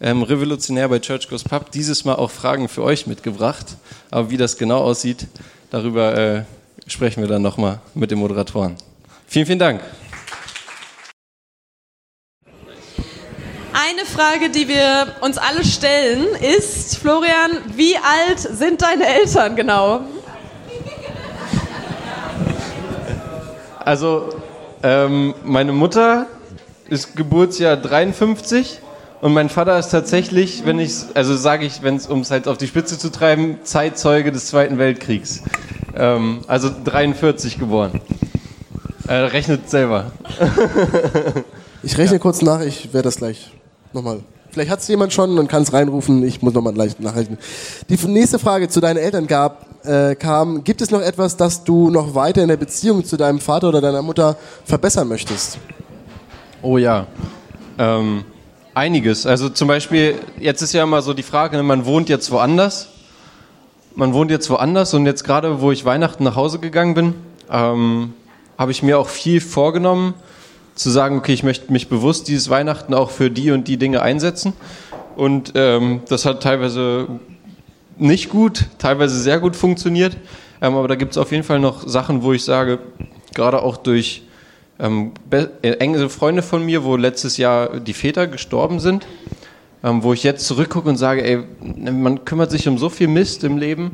ähm, revolutionär bei Church Goes Pub dieses Mal auch Fragen für euch mitgebracht. Aber wie das genau aussieht, darüber äh, sprechen wir dann nochmal mit den Moderatoren. Vielen, vielen Dank. Eine Frage, die wir uns alle stellen, ist, Florian, wie alt sind deine Eltern genau? Also, ähm, meine Mutter ist Geburtsjahr 53 und mein Vater ist tatsächlich, wenn ich, also sage ich, wenn es um es halt auf die Spitze zu treiben, Zeitzeuge des Zweiten Weltkriegs. Ähm, also 43 geboren. Äh, rechnet selber. ich rechne ja. kurz nach, ich werde das gleich nochmal. Vielleicht hat es jemand schon und kann es reinrufen. Ich muss nochmal gleich nachrechnen. Die nächste Frage zu deinen Eltern gab, äh, kam, gibt es noch etwas, das du noch weiter in der Beziehung zu deinem Vater oder deiner Mutter verbessern möchtest? Oh ja. Ähm, einiges. Also zum Beispiel, jetzt ist ja immer so die Frage, ne, man wohnt jetzt woanders. Man wohnt jetzt woanders und jetzt gerade, wo ich Weihnachten nach Hause gegangen bin, ähm, habe ich mir auch viel vorgenommen zu sagen, okay, ich möchte mich bewusst dieses Weihnachten auch für die und die Dinge einsetzen. Und ähm, das hat teilweise nicht gut, teilweise sehr gut funktioniert. Ähm, aber da gibt es auf jeden Fall noch Sachen, wo ich sage, gerade auch durch ähm, äh, enge Freunde von mir, wo letztes Jahr die Väter gestorben sind, ähm, wo ich jetzt zurückgucke und sage, ey, man kümmert sich um so viel Mist im Leben.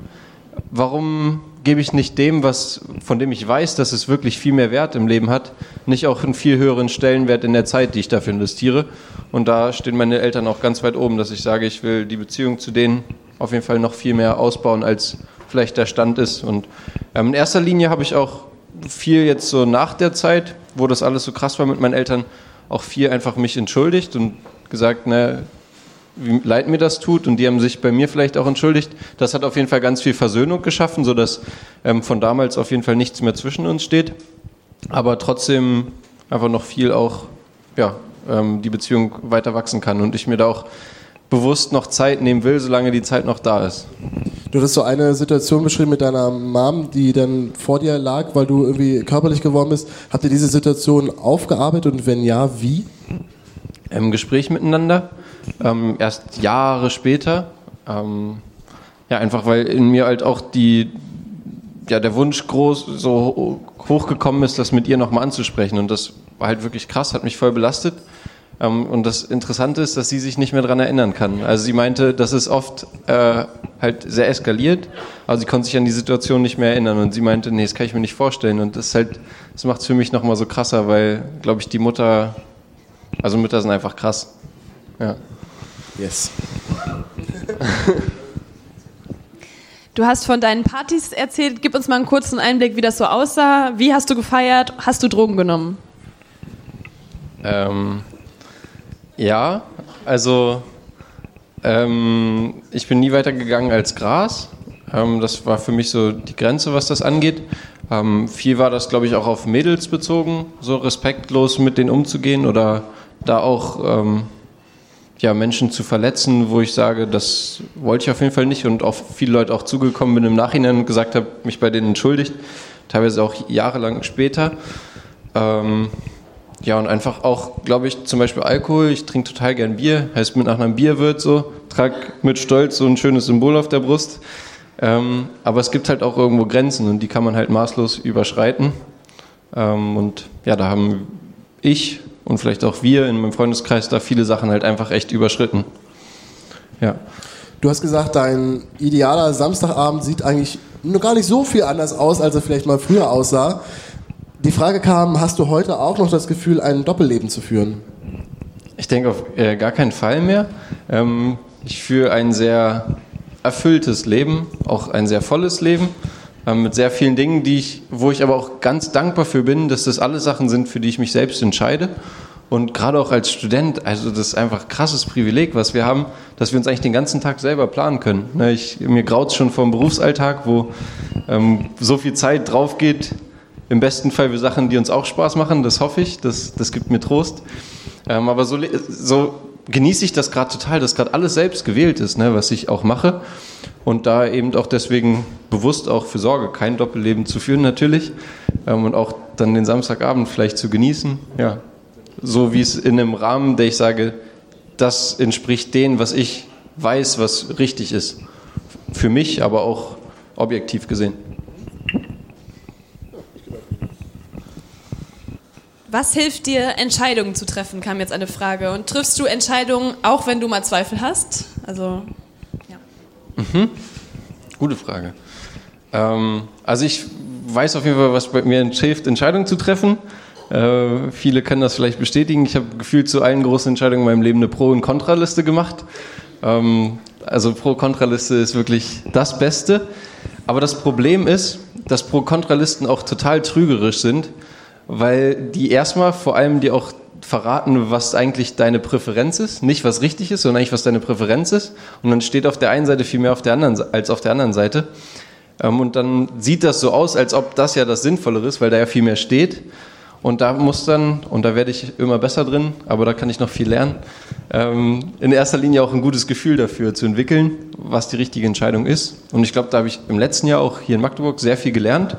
Warum gebe ich nicht dem, was, von dem ich weiß, dass es wirklich viel mehr Wert im Leben hat, nicht auch einen viel höheren Stellenwert in der Zeit, die ich dafür investiere. Und da stehen meine Eltern auch ganz weit oben, dass ich sage, ich will die Beziehung zu denen auf jeden Fall noch viel mehr ausbauen, als vielleicht der Stand ist. Und ähm, in erster Linie habe ich auch viel jetzt so nach der Zeit, wo das alles so krass war mit meinen Eltern, auch viel einfach mich entschuldigt und gesagt, ne, wie leid mir das tut und die haben sich bei mir vielleicht auch entschuldigt. Das hat auf jeden Fall ganz viel Versöhnung geschaffen, sodass ähm, von damals auf jeden Fall nichts mehr zwischen uns steht. Aber trotzdem einfach noch viel auch, ja, ähm, die Beziehung weiter wachsen kann und ich mir da auch bewusst noch Zeit nehmen will, solange die Zeit noch da ist. Du hast so eine Situation beschrieben mit deiner Mom, die dann vor dir lag, weil du irgendwie körperlich geworden bist. Habt ihr diese Situation aufgearbeitet und wenn ja, wie? Im Gespräch miteinander ähm, erst Jahre später. Ähm, ja, einfach weil in mir halt auch die, ja, der Wunsch groß so hochgekommen ist, das mit ihr nochmal anzusprechen. Und das war halt wirklich krass, hat mich voll belastet. Ähm, und das Interessante ist, dass sie sich nicht mehr daran erinnern kann. Also sie meinte, dass es oft äh, halt sehr eskaliert, aber sie konnte sich an die Situation nicht mehr erinnern. Und sie meinte, nee, das kann ich mir nicht vorstellen. Und das halt, das macht es für mich nochmal so krasser, weil, glaube ich, die Mutter, also Mütter sind einfach krass. Ja. Yes. Du hast von deinen Partys erzählt. Gib uns mal einen kurzen Einblick, wie das so aussah. Wie hast du gefeiert? Hast du Drogen genommen? Ähm, ja, also Ähm, ich bin nie weitergegangen als Gras. Ähm, das war für mich so die Grenze, was das angeht. Ähm, viel war das, glaube ich, auch auf Mädels bezogen, so respektlos mit denen umzugehen oder da auch ähm, ja, Menschen zu verletzen, wo ich sage, das wollte ich auf jeden Fall nicht und auf viele Leute auch zugekommen bin im Nachhinein und gesagt habe, mich bei denen entschuldigt, teilweise auch jahrelang später. Ähm, ja, und einfach auch, glaube ich, zum Beispiel Alkohol. Ich trinke total gern Bier, heißt mit nach einem Bierwirt so, trage mit Stolz so ein schönes Symbol auf der Brust. Ähm, aber es gibt halt auch irgendwo Grenzen und die kann man halt maßlos überschreiten. Ähm, und ja, da haben ich und vielleicht auch wir in meinem Freundeskreis da viele Sachen halt einfach echt überschritten. Ja. Du hast gesagt, dein idealer Samstagabend sieht eigentlich nur gar nicht so viel anders aus, als er vielleicht mal früher aussah. Die Frage kam, hast du heute auch noch das Gefühl, ein Doppelleben zu führen? Ich denke auf äh, gar keinen Fall mehr. Ähm, ich führe ein sehr erfülltes Leben, auch ein sehr volles Leben mit sehr vielen Dingen, die ich, wo ich aber auch ganz dankbar für bin, dass das alle Sachen sind, für die ich mich selbst entscheide. Und gerade auch als Student, also das ist einfach ein krasses Privileg, was wir haben, dass wir uns eigentlich den ganzen Tag selber planen können. Ne, ich, mir graut es schon vom Berufsalltag, wo ähm, so viel Zeit drauf geht, im besten Fall für Sachen, die uns auch Spaß machen, das hoffe ich, das, das gibt mir Trost. Ähm, aber so, so genieße ich das gerade total, dass gerade alles selbst gewählt ist, ne, was ich auch mache. Und da eben auch deswegen bewusst auch für Sorge, kein Doppelleben zu führen natürlich. Ähm, und auch dann den Samstagabend vielleicht zu genießen. Ja, so wie es in einem Rahmen, der ich sage, das entspricht dem, was ich weiß, was richtig ist. Für mich, aber auch objektiv gesehen. Was hilft dir, Entscheidungen zu treffen, kam jetzt eine Frage. Und triffst du Entscheidungen, auch wenn du mal Zweifel hast? Also. Mhm. Gute Frage. Ähm, also ich weiß auf jeden Fall, was bei mir hilft, Entscheidungen zu treffen. Äh, viele können das vielleicht bestätigen. Ich habe gefühlt zu allen großen Entscheidungen in meinem Leben eine Pro- und Kontraliste gemacht. Ähm, also Pro-Kontraliste ist wirklich das Beste. Aber das Problem ist, dass Pro-Kontralisten auch total trügerisch sind, weil die erstmal vor allem dir auch verraten, was eigentlich deine Präferenz ist. Nicht, was richtig ist, sondern eigentlich, was deine Präferenz ist. Und dann steht auf der einen Seite viel mehr auf der anderen, als auf der anderen Seite. Ähm, und dann sieht das so aus, als ob das ja das Sinnvollere ist, weil da ja viel mehr steht. Und da muss dann, und da werde ich immer besser drin, aber da kann ich noch viel lernen, ähm, in erster Linie auch ein gutes Gefühl dafür zu entwickeln, was die richtige Entscheidung ist. Und ich glaube, da habe ich im letzten Jahr auch hier in Magdeburg sehr viel gelernt.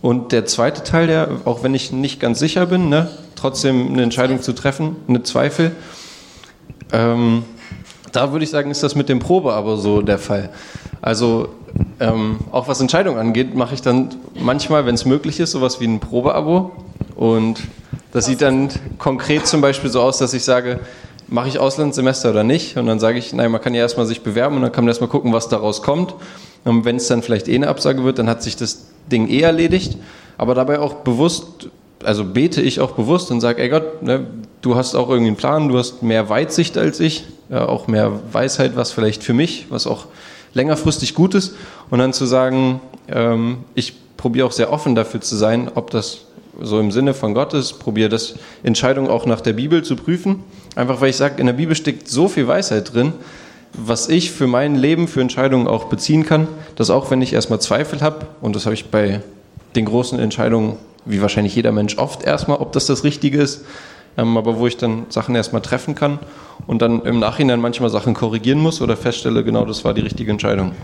Und der zweite Teil, der, auch wenn ich nicht ganz sicher bin, ne, trotzdem eine Entscheidung zu treffen, eine Zweifel, ähm, da würde ich sagen, ist das mit dem Probe aber so der Fall. Also ähm, auch was Entscheidungen angeht, mache ich dann manchmal, wenn es möglich ist, sowas wie ein Probeabo. Und das sieht dann konkret zum Beispiel so aus, dass ich sage, mache ich Auslandssemester oder nicht? Und dann sage ich, nein, man kann ja erstmal sich bewerben und dann kann man erstmal gucken, was daraus kommt. Und wenn es dann vielleicht eh eine Absage wird, dann hat sich das Ding eh erledigt, aber dabei auch bewusst, also bete ich auch bewusst und sage, ey Gott, ne, du hast auch irgendwie einen Plan, du hast mehr Weitsicht als ich, ja, auch mehr Weisheit, was vielleicht für mich, was auch längerfristig gut ist. Und dann zu sagen, ähm, ich probiere auch sehr offen dafür zu sein, ob das so im Sinne von Gott ist, probiere das Entscheidung auch nach der Bibel zu prüfen. Einfach weil ich sage, in der Bibel steckt so viel Weisheit drin, was ich für mein Leben, für Entscheidungen auch beziehen kann, dass auch wenn ich erstmal Zweifel habe, und das habe ich bei den großen Entscheidungen, wie wahrscheinlich jeder Mensch oft erstmal, ob das das Richtige ist, ähm, aber wo ich dann Sachen erstmal treffen kann und dann im Nachhinein manchmal Sachen korrigieren muss oder feststelle, genau das war die richtige Entscheidung.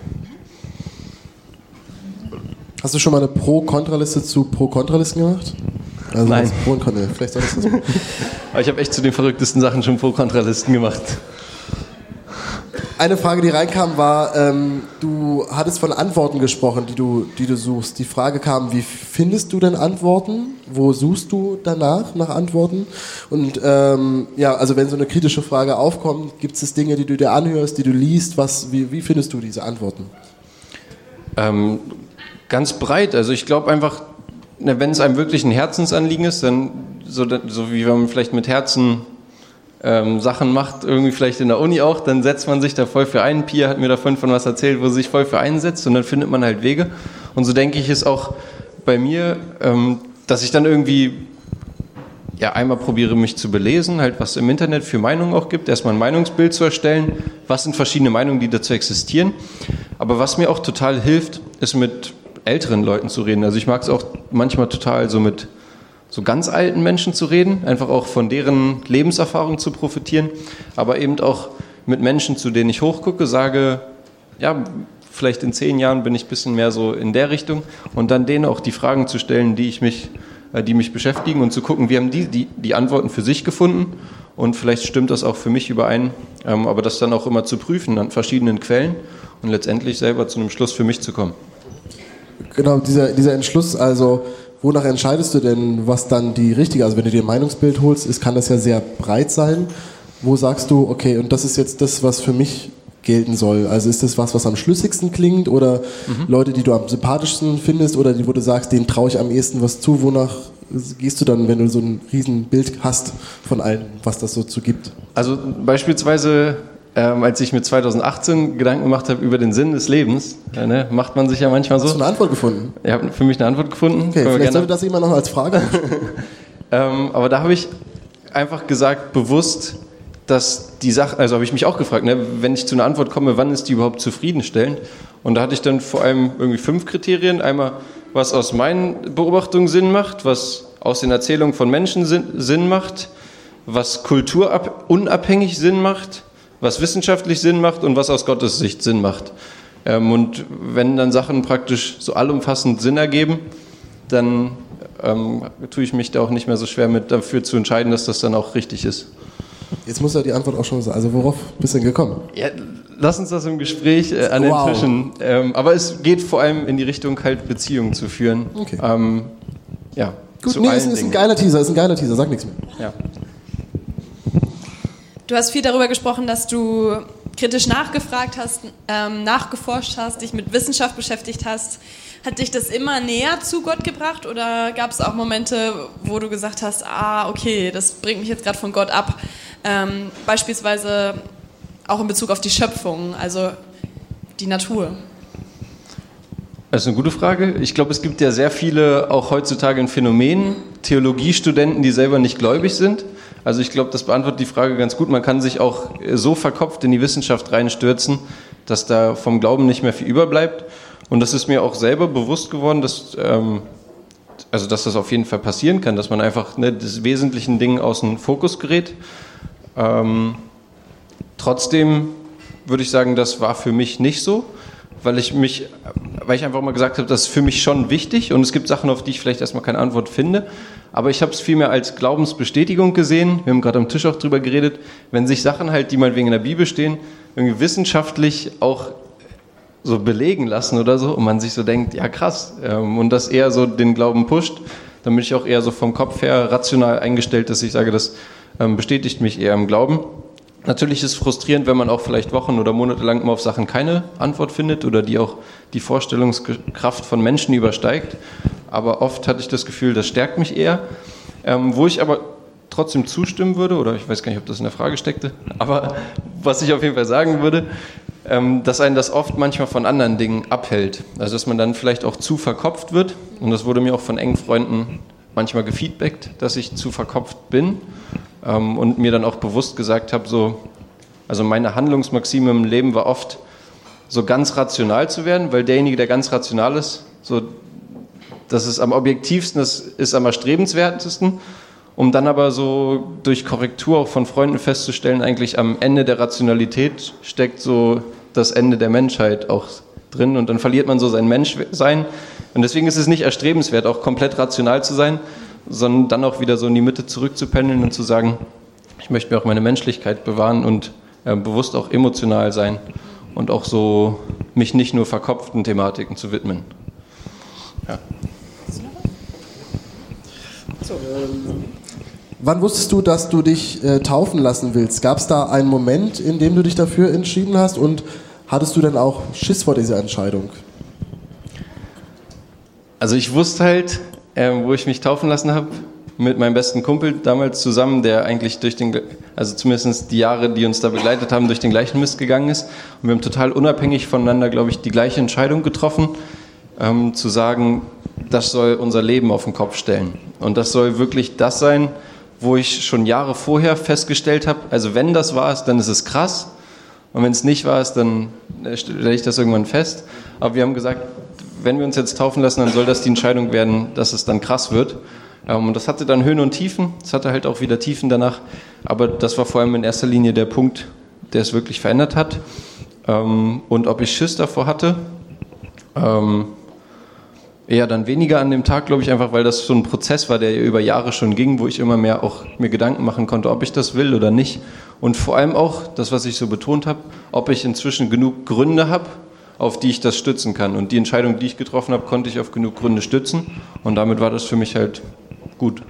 Hast du schon mal eine Pro-Kontraliste zu Pro-Kontralisten gemacht? Also Nein. Pro und Kontra. Vielleicht solltest du das Aber ich habe echt zu den verrücktesten Sachen schon Pro-Kontralisten gemacht. Eine Frage, die reinkam, war, ähm, du hattest von Antworten gesprochen, die du, die du suchst. Die Frage kam, wie findest du denn Antworten? Wo suchst du danach nach Antworten? Und ähm, ja, also wenn so eine kritische Frage aufkommt, gibt es Dinge, die du dir anhörst, die du liest? Was, wie, wie findest du diese Antworten? Ähm, ganz breit. Also ich glaube einfach, wenn es einem wirklich ein Herzensanliegen ist, dann so, so wie wenn man vielleicht mit Herzen ähm, Sachen macht, irgendwie vielleicht in der Uni auch, dann setzt man sich da voll für ein. Pia hat mir davon von was erzählt, wo sie sich voll für einsetzt und dann findet man halt Wege. Und so denke ich es auch bei mir, ähm, dass ich dann irgendwie ja, einmal probiere mich zu belesen, halt was im Internet für Meinungen auch gibt, erstmal ein Meinungsbild zu erstellen, was sind verschiedene Meinungen, die dazu existieren. Aber was mir auch total hilft, ist mit älteren Leuten zu reden. Also ich mag es auch manchmal total so mit so ganz alten Menschen zu reden, einfach auch von deren Lebenserfahrung zu profitieren, aber eben auch mit Menschen, zu denen ich hochgucke, sage, ja, vielleicht in zehn Jahren bin ich ein bisschen mehr so in der Richtung und dann denen auch die Fragen zu stellen, die ich mich äh, die mich beschäftigen und zu gucken, wie haben die, die die Antworten für sich gefunden und vielleicht stimmt das auch für mich überein, ähm, aber das dann auch immer zu prüfen an verschiedenen Quellen und letztendlich selber zu einem Schluss für mich zu kommen. Genau, dieser, dieser Entschluss, also wonach entscheidest du denn, was dann die richtige, also wenn du dir ein Meinungsbild holst, ist, kann das ja sehr breit sein. Wo sagst du, okay, und das ist jetzt das, was für mich gelten soll? Also ist das was, was am schlüssigsten klingt oder mhm. Leute, die du am sympathischsten findest oder die, wo du sagst, denen traue ich am ehesten was zu? Wonach gehst du dann, wenn du so ein Riesenbild hast von allem, was das so zu gibt? Also beispielsweise, ähm, als ich mir 2018 Gedanken gemacht habe über den Sinn des Lebens, äh, ne, macht man sich ja manchmal so. Hast du eine Antwort gefunden? Ich habe für mich eine Antwort gefunden. Okay, vielleicht sollte das jemand noch als Frage. ähm, aber da habe ich einfach gesagt, bewusst, dass die Sache, also habe ich mich auch gefragt, ne, wenn ich zu einer Antwort komme, wann ist die überhaupt zufriedenstellend? Und da hatte ich dann vor allem irgendwie fünf Kriterien. Einmal, was aus meinen Beobachtungen Sinn macht, was aus den Erzählungen von Menschen Sinn, Sinn macht, was kulturunabhängig Sinn macht, was wissenschaftlich Sinn macht und was aus Gottes Sicht Sinn macht. Ähm, und wenn dann Sachen praktisch so allumfassend Sinn ergeben, dann ähm, tue ich mich da auch nicht mehr so schwer mit dafür zu entscheiden, dass das dann auch richtig ist. Jetzt muss ja die Antwort auch schon sein. Also worauf bist du denn gekommen? Ja, lass uns das im Gespräch äh, an wow. den Tischen. Ähm, aber es geht vor allem in die Richtung, halt Beziehungen zu führen. Okay. Ähm, ja. Gut, nee, ist, ist ein geiler Teaser, ist ein geiler Teaser, sag nichts mehr. Ja. Du hast viel darüber gesprochen, dass du kritisch nachgefragt hast, ähm, nachgeforscht hast, dich mit Wissenschaft beschäftigt hast. Hat dich das immer näher zu Gott gebracht oder gab es auch Momente, wo du gesagt hast, ah, okay, das bringt mich jetzt gerade von Gott ab? Ähm, beispielsweise auch in Bezug auf die Schöpfung, also die Natur. Das ist eine gute Frage. Ich glaube, es gibt ja sehr viele, auch heutzutage in Phänomenen, Theologiestudenten, die selber nicht gläubig sind. Also ich glaube, das beantwortet die Frage ganz gut. Man kann sich auch so verkopft in die Wissenschaft reinstürzen, dass da vom Glauben nicht mehr viel überbleibt. Und das ist mir auch selber bewusst geworden, dass, ähm, also dass das auf jeden Fall passieren kann, dass man einfach ne, des wesentlichen Dingen aus dem Fokus gerät. Ähm, trotzdem würde ich sagen, das war für mich nicht so, weil ich mich, weil ich einfach mal gesagt habe, das ist für mich schon wichtig und es gibt Sachen, auf die ich vielleicht erstmal keine Antwort finde. Aber ich habe es vielmehr als Glaubensbestätigung gesehen. Wir haben gerade am Tisch auch drüber geredet, wenn sich Sachen halt, die mal wegen der Bibel stehen, irgendwie wissenschaftlich auch so belegen lassen oder so und man sich so denkt, ja krass, ähm, und das eher so den Glauben pusht, dann bin ich auch eher so vom Kopf her rational eingestellt, dass ich sage, das ähm, bestätigt mich eher im Glauben. Natürlich ist es frustrierend, wenn man auch vielleicht Wochen oder Monate lang immer auf Sachen keine Antwort findet oder die auch die Vorstellungskraft von Menschen übersteigt. Aber oft hatte ich das Gefühl, das stärkt mich eher. Ähm, wo ich aber trotzdem zustimmen würde, oder ich weiß gar nicht, ob das in der Frage steckte, aber was ich auf jeden Fall sagen würde, ähm, dass einen das oft manchmal von anderen Dingen abhält. Also dass man dann vielleicht auch zu verkopft wird. Und das wurde mir auch von engen Freunden manchmal gefeedbackt, dass ich zu verkopft bin. Ähm, und mir dann auch bewusst gesagt habe, so, also meine Handlungsmaxime im Leben war oft, so ganz rational zu werden, weil derjenige, der ganz rational ist, so, das ist am objektivsten, das ist am erstrebenswertesten um dann aber so durch Korrektur auch von Freunden festzustellen, eigentlich am Ende der Rationalität steckt so das Ende der Menschheit auch drin und dann verliert man so sein Menschsein. Und deswegen ist es nicht erstrebenswert, auch komplett rational zu sein, sondern dann auch wieder so in die Mitte zurückzupendeln und zu sagen, ich möchte mir auch meine Menschlichkeit bewahren und äh, bewusst auch emotional sein und auch so mich nicht nur verkopften Thematiken zu widmen. Ja. So, ähm Wann wusstest du, dass du dich äh, taufen lassen willst? Gab es da einen Moment, in dem du dich dafür entschieden hast und hattest du dann auch Schiss vor dieser Entscheidung? Also ich wusste halt, äh, wo ich mich taufen lassen habe, mit meinem besten Kumpel damals zusammen, der eigentlich durch den, also zumindest die Jahre, die uns da begleitet haben, durch den gleichen Mist gegangen ist. Und wir haben total unabhängig voneinander, glaube ich, die gleiche Entscheidung getroffen, ähm, zu sagen, das soll unser Leben auf den Kopf stellen. Und das soll wirklich das sein, wo ich schon Jahre vorher festgestellt habe, also wenn das war es, dann ist es krass. Und wenn es nicht war es, dann äh, stelle ich das irgendwann fest. Aber wir haben gesagt, wenn wir uns jetzt taufen lassen, dann soll das die Entscheidung werden, dass es dann krass wird. Ähm, und das hatte dann Höhen und Tiefen. Es hatte halt auch wieder Tiefen danach. Aber das war vor allem in erster Linie der Punkt, der es wirklich verändert hat. Ähm, und ob ich Schiss davor hatte, ähm, eher dann weniger an dem Tag, glaube ich, einfach weil das so ein Prozess war, der über Jahre schon ging, wo ich immer mehr auch mir Gedanken machen konnte, ob ich das will oder nicht. Und vor allem auch, das, was ich so betont habe, ob ich inzwischen genug Gründe habe, auf die ich das stützen kann. Und die Entscheidung, die ich getroffen habe, konnte ich auf genug Gründe stützen. Und damit war das für mich halt gut.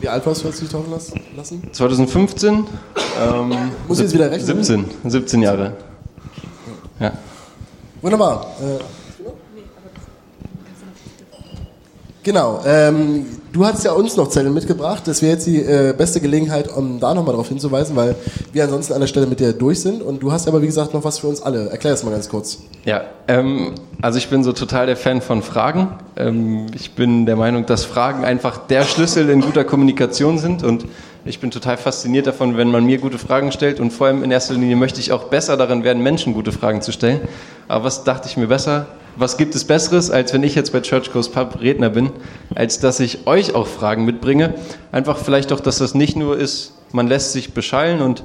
Wie alt warst du, als du dich taufen lassen? 2015. Ähm, Muss jetzt wieder rechnen? 17, 17 Jahre. Ja. Wunderbar. Äh, genau. Ähm, du hast ja uns noch Zettel mitgebracht. Das wäre jetzt die äh, beste Gelegenheit, um da nochmal darauf hinzuweisen, weil wir ansonsten an der Stelle mit dir durch sind. Und du hast aber, wie gesagt, noch was für uns alle. Erklär das mal ganz kurz. Ja, ähm, also ich bin so total der Fan von Fragen. Ähm, ich bin der Meinung, dass Fragen einfach der Schlüssel in guter Kommunikation sind und ich bin total fasziniert davon, wenn man mir gute Fragen stellt und vor allem in erster Linie möchte ich auch besser darin werden, Menschen gute Fragen zu stellen. Aber was dachte ich mir besser? Was gibt es Besseres, als wenn ich jetzt bei Church Goes Pub Redner bin, als dass ich euch auch Fragen mitbringe? Einfach vielleicht auch, dass das nicht nur ist, man lässt sich beschallen und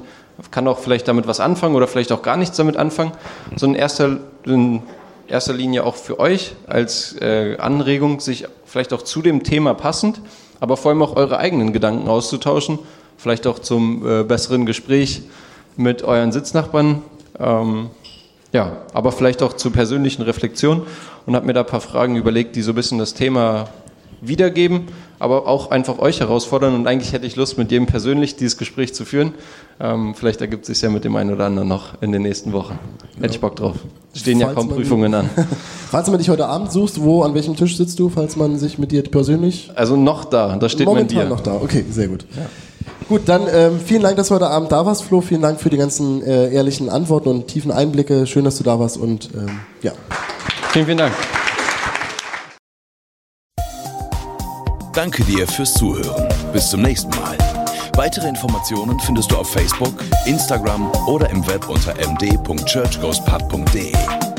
kann auch vielleicht damit was anfangen oder vielleicht auch gar nichts damit anfangen, sondern in erster, in erster Linie auch für euch als äh, Anregung, sich vielleicht auch zu dem Thema passend aber vor allem auch eure eigenen Gedanken auszutauschen, vielleicht auch zum äh, besseren Gespräch mit euren Sitznachbarn. Ähm, ja, aber vielleicht auch zur persönlichen Reflexion und habe mir da ein paar Fragen überlegt, die so ein bisschen das Thema wiedergeben, aber auch einfach euch herausfordern. Und eigentlich hätte ich Lust, mit jedem persönlich dieses Gespräch zu führen. Ähm, vielleicht ergibt es sich ja mit dem einen oder anderen noch in den nächsten Wochen. Hätte ich Bock drauf. Stehen falls ja kaum Prüfungen an. falls man dich heute Abend sucht, wo, an welchem Tisch sitzt du, falls man sich mit dir persönlich... Also noch da, da steht Momentan mein Bier. noch da, okay, sehr gut. Ja. Gut, dann ähm, vielen Dank, dass du heute Abend da warst, Flo. Vielen Dank für die ganzen äh, ehrlichen Antworten und tiefen Einblicke. Schön, dass du da warst und ähm, ja. Vielen, vielen Dank. Danke dir fürs Zuhören. Bis zum nächsten Mal. Weitere Informationen findest du auf Facebook, Instagram oder im Web unter md.churchghostpub.de.